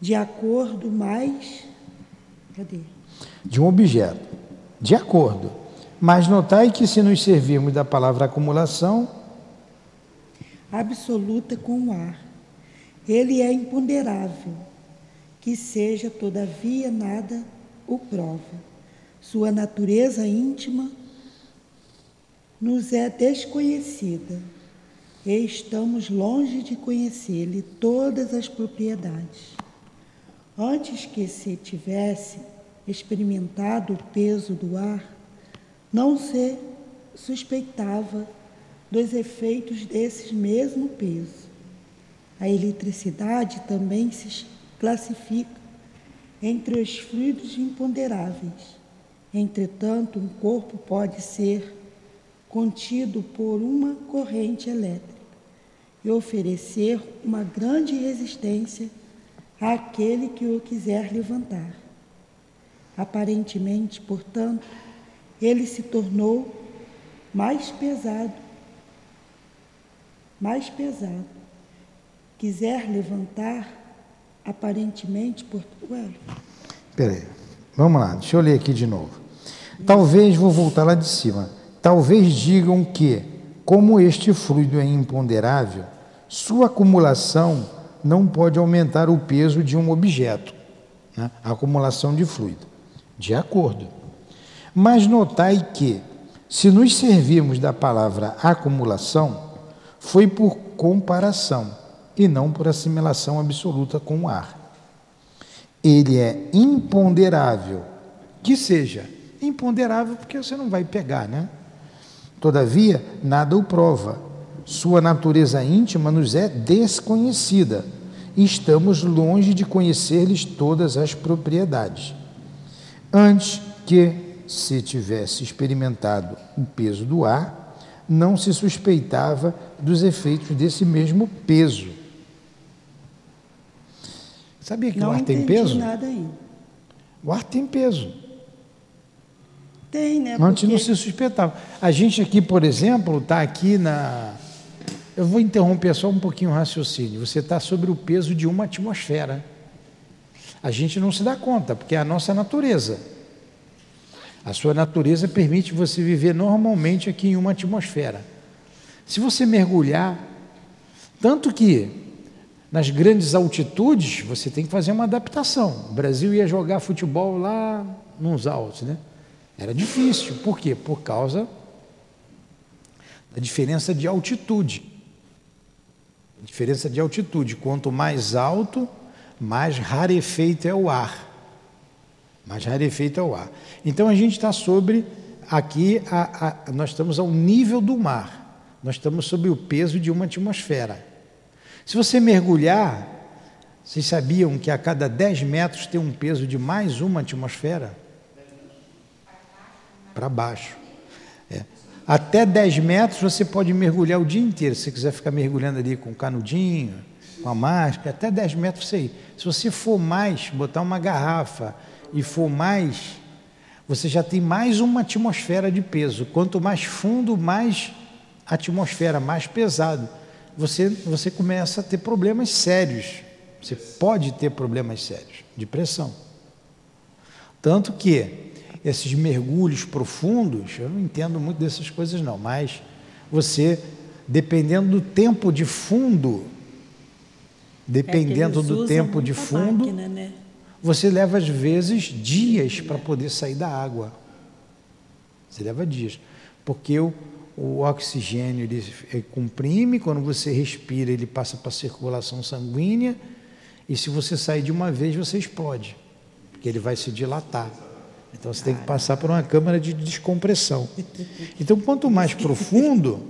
de acordo mais. Cadê? De um objeto. De acordo mas notai que se nos servirmos da palavra acumulação, absoluta com o ar, ele é imponderável, que seja todavia nada o prova. Sua natureza íntima nos é desconhecida e estamos longe de conhecer-lhe todas as propriedades. Antes que se tivesse experimentado o peso do ar, não se suspeitava dos efeitos desses mesmo peso. A eletricidade também se classifica entre os fluidos imponderáveis. Entretanto, um corpo pode ser contido por uma corrente elétrica e oferecer uma grande resistência àquele que o quiser levantar. Aparentemente, portanto, ele se tornou mais pesado, mais pesado. Quiser levantar, aparentemente, por. Ué. Peraí, vamos lá, deixa eu ler aqui de novo. Talvez, vou voltar lá de cima. Talvez digam que, como este fluido é imponderável, sua acumulação não pode aumentar o peso de um objeto. né? acumulação de fluido. De acordo. Mas notai que, se nos servirmos da palavra acumulação, foi por comparação e não por assimilação absoluta com o ar. Ele é imponderável, que seja imponderável porque você não vai pegar, né? Todavia, nada o prova. Sua natureza íntima nos é desconhecida estamos longe de conhecer-lhes todas as propriedades. Antes que se tivesse experimentado o peso do ar, não se suspeitava dos efeitos desse mesmo peso. Sabia que não o ar tem peso? nada ainda. O ar tem peso. Tem, né? Antes não Porque- se suspeitava. A gente aqui, por exemplo, está aqui na. Eu vou interromper só um pouquinho o raciocínio. Você está sobre o peso de uma atmosfera. A gente não se dá conta, porque é a nossa natureza. A sua natureza permite você viver normalmente aqui em uma atmosfera. Se você mergulhar, tanto que nas grandes altitudes você tem que fazer uma adaptação. O Brasil ia jogar futebol lá nos altos, né? Era difícil. Por quê? Por causa da diferença de altitude. A diferença de altitude. Quanto mais alto, mais rarefeito é o ar. Mais rarefeito é o ar. Então a gente está sobre aqui, a- a- nós estamos ao nível do mar. Nós estamos sob o peso de uma atmosfera. Se você mergulhar, vocês sabiam que a cada 10 metros tem um peso de mais uma atmosfera? Para baixo. É. Até 10 metros você pode mergulhar o dia inteiro. Se você quiser ficar mergulhando ali com canudinho, com a máscara, até 10 metros você ir. Se você for mais, botar uma garrafa e for mais, você já tem mais uma atmosfera de peso. Quanto mais fundo, mais atmosfera, mais pesado. Você, você começa a ter problemas sérios. Você pode ter problemas sérios de pressão. Tanto que esses mergulhos profundos, eu não entendo muito dessas coisas não, mas você, dependendo do tempo de fundo, dependendo É que eles do tempo de fundo, máquina, né? Você leva às vezes dias para poder sair da água. Você leva dias, porque o, o oxigênio ele, ele comprime, quando você respira ele passa para a circulação sanguínea e se você sair de uma vez você explode, porque ele vai se dilatar. Então você tem que passar por uma câmara de descompressão. Então quanto mais profundo,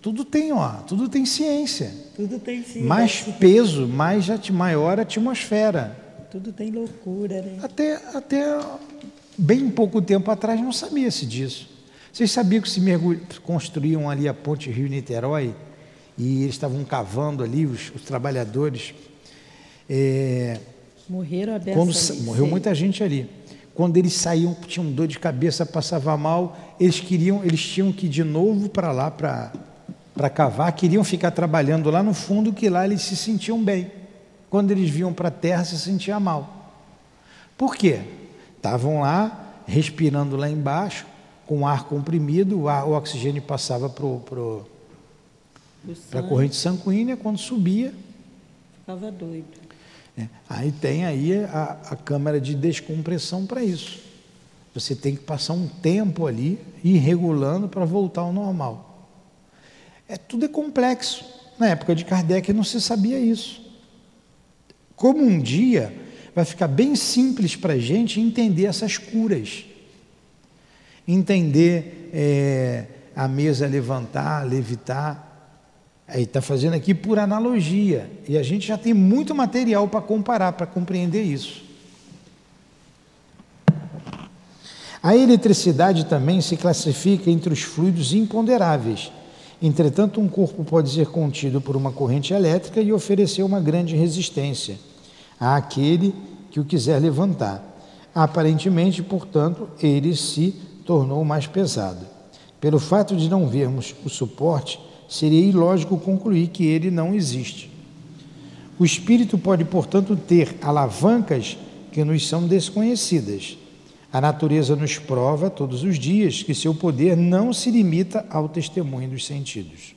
tudo tem, ó, tudo tem ciência. Tudo tem sim. Mais peso, mais maior atmosfera. Tudo tem loucura, né? Até, até bem pouco tempo atrás não sabia-se disso. Vocês sabiam que se construíam ali a ponte Rio-Niterói e eles estavam cavando ali, os, os trabalhadores. é, Morreram a quando ali, morreu sei. muita gente ali. Quando eles saíam, tinham dor de cabeça, passava mal, eles queriam, eles tinham que ir de novo para lá para cavar, queriam ficar trabalhando lá no fundo, que lá eles se sentiam bem. Quando eles vinham para a terra, se sentiam mal. Por quê? Estavam lá, respirando lá embaixo, com ar comprimido, o, ar- o oxigênio passava para O a sangue corrente sanguínea, quando subia, ficava doido. né? Aí tem aí a, a câmara de descompressão para isso. Você tem que passar um tempo ali, ir regulando para voltar ao normal. É, tudo é complexo. Na época de Kardec não se sabia isso. Como um dia vai ficar bem simples para a gente entender essas curas. Entender é, a mesa levantar, levitar. Aí está fazendo aqui por analogia. E a gente já tem muito material para comparar, para compreender isso. A eletricidade também se classifica entre os fluidos imponderáveis. Entretanto, um corpo pode ser contido por uma corrente elétrica e oferecer uma grande resistência àquele que o quiser levantar. Aparentemente, portanto, ele se tornou mais pesado. Pelo fato de não vermos o suporte, seria ilógico concluir que ele não existe. O espírito pode, portanto, ter alavancas que nos são desconhecidas. A natureza nos prova todos os dias que seu poder não se limita ao testemunho dos sentidos.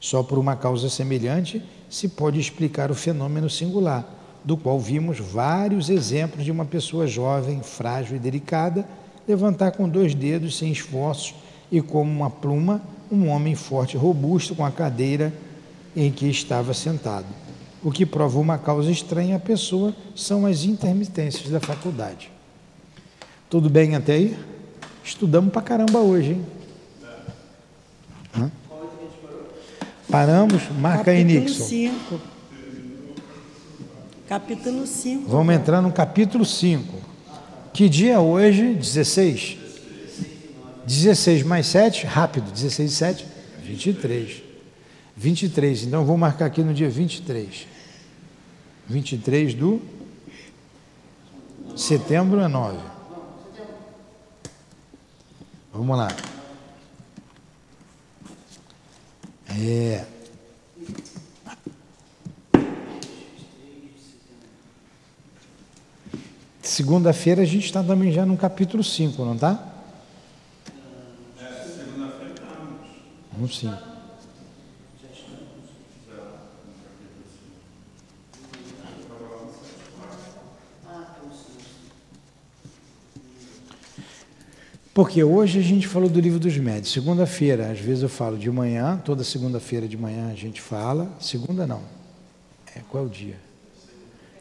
Só por uma causa semelhante se pode explicar o fenômeno singular do qual vimos vários exemplos de uma pessoa jovem, frágil e delicada levantar com dois dedos sem esforço e como uma pluma um homem forte e robusto com a cadeira em que estava sentado. O que prova uma causa estranha à pessoa são as intermitências da faculdade. Tudo bem até aí? Estudamos pra caramba hoje, hein? Hã? Paramos, marca aí, capítulo Nixon. 5. Capítulo 5. Vamos entrar no capítulo 5. Que dia é hoje? 16? 16 mais 7, rápido, 16 e 7, 23. 23, então eu vou marcar aqui no dia 23. 23 do setembro é 9. Vamos lá. É. Segunda-feira a gente está também já no capítulo 5, não está? Vamos sim. Porque hoje a gente falou do livro dos médios. Segunda-feira, às vezes eu falo de manhã, toda segunda-feira de manhã a gente fala. Segunda não. É, qual é o dia?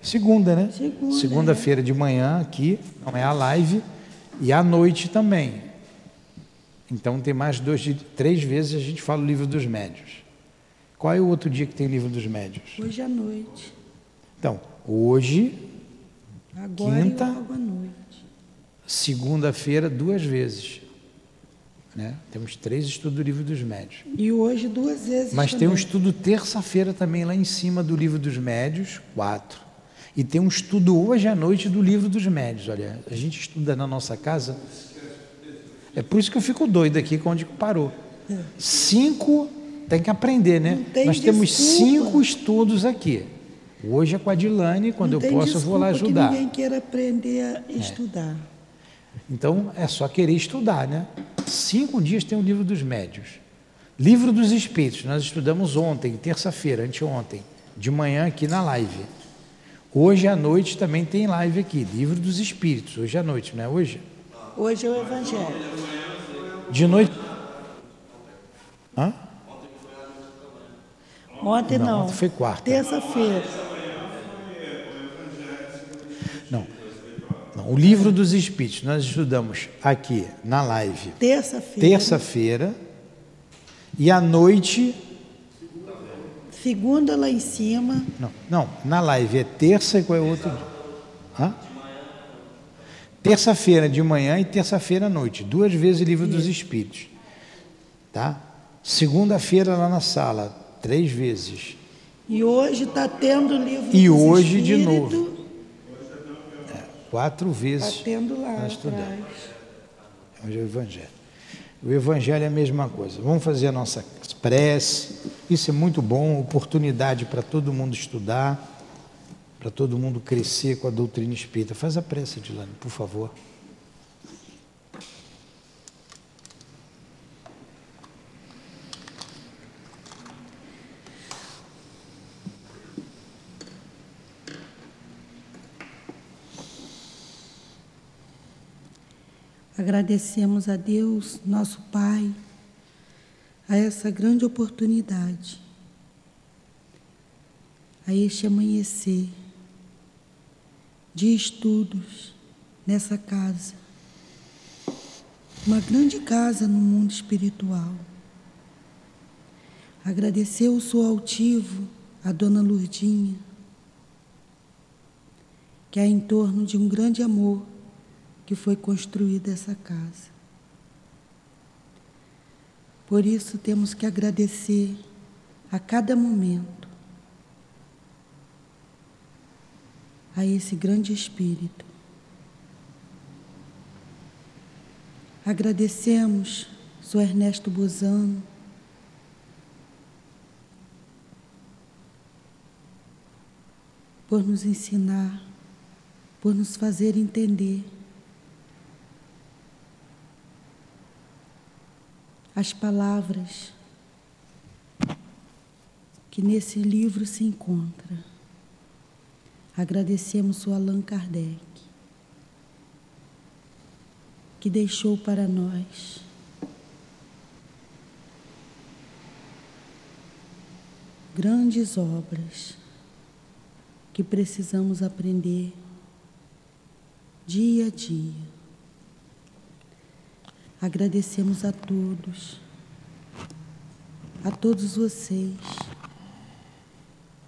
Segunda, né? Segunda, Segunda-feira de manhã aqui, não é a live, e à noite também. Então tem mais dois, três vezes a gente fala o livro dos médios. Qual é o outro dia que tem o livro dos médios? Hoje à noite. Então, hoje, Agora Quinta. e logo à noite. Segunda-feira, duas vezes. Né? Temos três estudos do livro dos médios. E hoje duas vezes Mas tem um também. estudo terça-feira também lá em cima do livro dos médios, quatro. E tem um estudo hoje à noite do livro dos médios. Olha, a gente estuda na nossa casa. É por isso que eu fico doido aqui com onde parou. Cinco, tem que aprender, né? Tem Nós temos desculpa. cinco estudos aqui. Hoje é com a Dilane, quando Não eu posso eu vou lá ajudar. Que ninguém queira aprender a estudar. Então é só querer estudar, né? Cinco dias tem o livro dos médios. Livro dos Espíritos, nós estudamos ontem, terça-feira, anteontem, de manhã aqui na live. Hoje à noite também tem live aqui, Livro dos Espíritos, hoje à noite, não é hoje? Hoje é o Evangelho. De noite. Hã? Ontem Não, não. ontem foi quarta. Terça-feira. Não. O Livro dos Espíritos, nós estudamos aqui na live, Terça-feira. terça-feira, e à noite Segunda lá em cima. Não, não, na live é terça e qual é o outro dia? Hã? Terça-feira de manhã e terça-feira à noite, duas vezes livro dos Espíritos. Tá? Segunda-feira lá na sala, três vezes. E hoje está tendo o livro E dos hoje de novo. Quatro vezes. Está tendo lá nós estudamos. Hoje é o Evangelho. O Evangelho é a mesma coisa. Vamos fazer a nossa prece. Isso é muito bom, oportunidade para todo mundo estudar, para todo mundo crescer com a doutrina espírita. Faz a prece, Dilane, por favor. Agradecemos a Deus, nosso Pai, a essa grande oportunidade, a este amanhecer de estudos nessa casa, uma grande casa no mundo espiritual. Agradecer o seu altivo, a Dona Lurdinha, que é em torno de um grande amor que foi construída essa casa. Por isso temos que agradecer a cada momento a esse grande Espírito. Agradecemos Sr. Ernesto Bozano, por nos ensinar, por nos fazer entender as palavras que nesse livro se encontra. Agradecemos o Allan Kardec, que deixou para nós grandes obras que precisamos aprender dia a dia. Agradecemos a todos, a todos vocês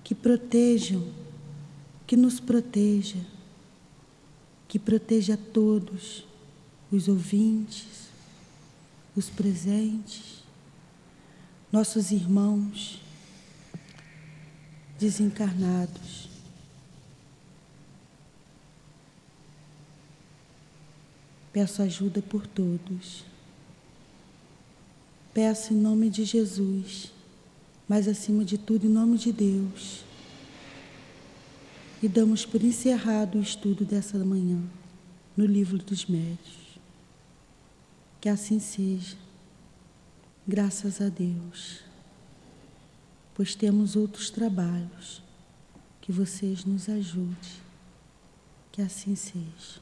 que protejam, que nos proteja, que proteja a todos os ouvintes, os presentes, nossos irmãos desencarnados. Peço ajuda por todos. Peço em nome de Jesus, mas acima de tudo em nome de Deus. E damos por encerrado o estudo dessa manhã no Livro dos Médios. Que assim seja, graças a Deus pois temos outros trabalhos. Que vocês nos ajudem. Que assim seja.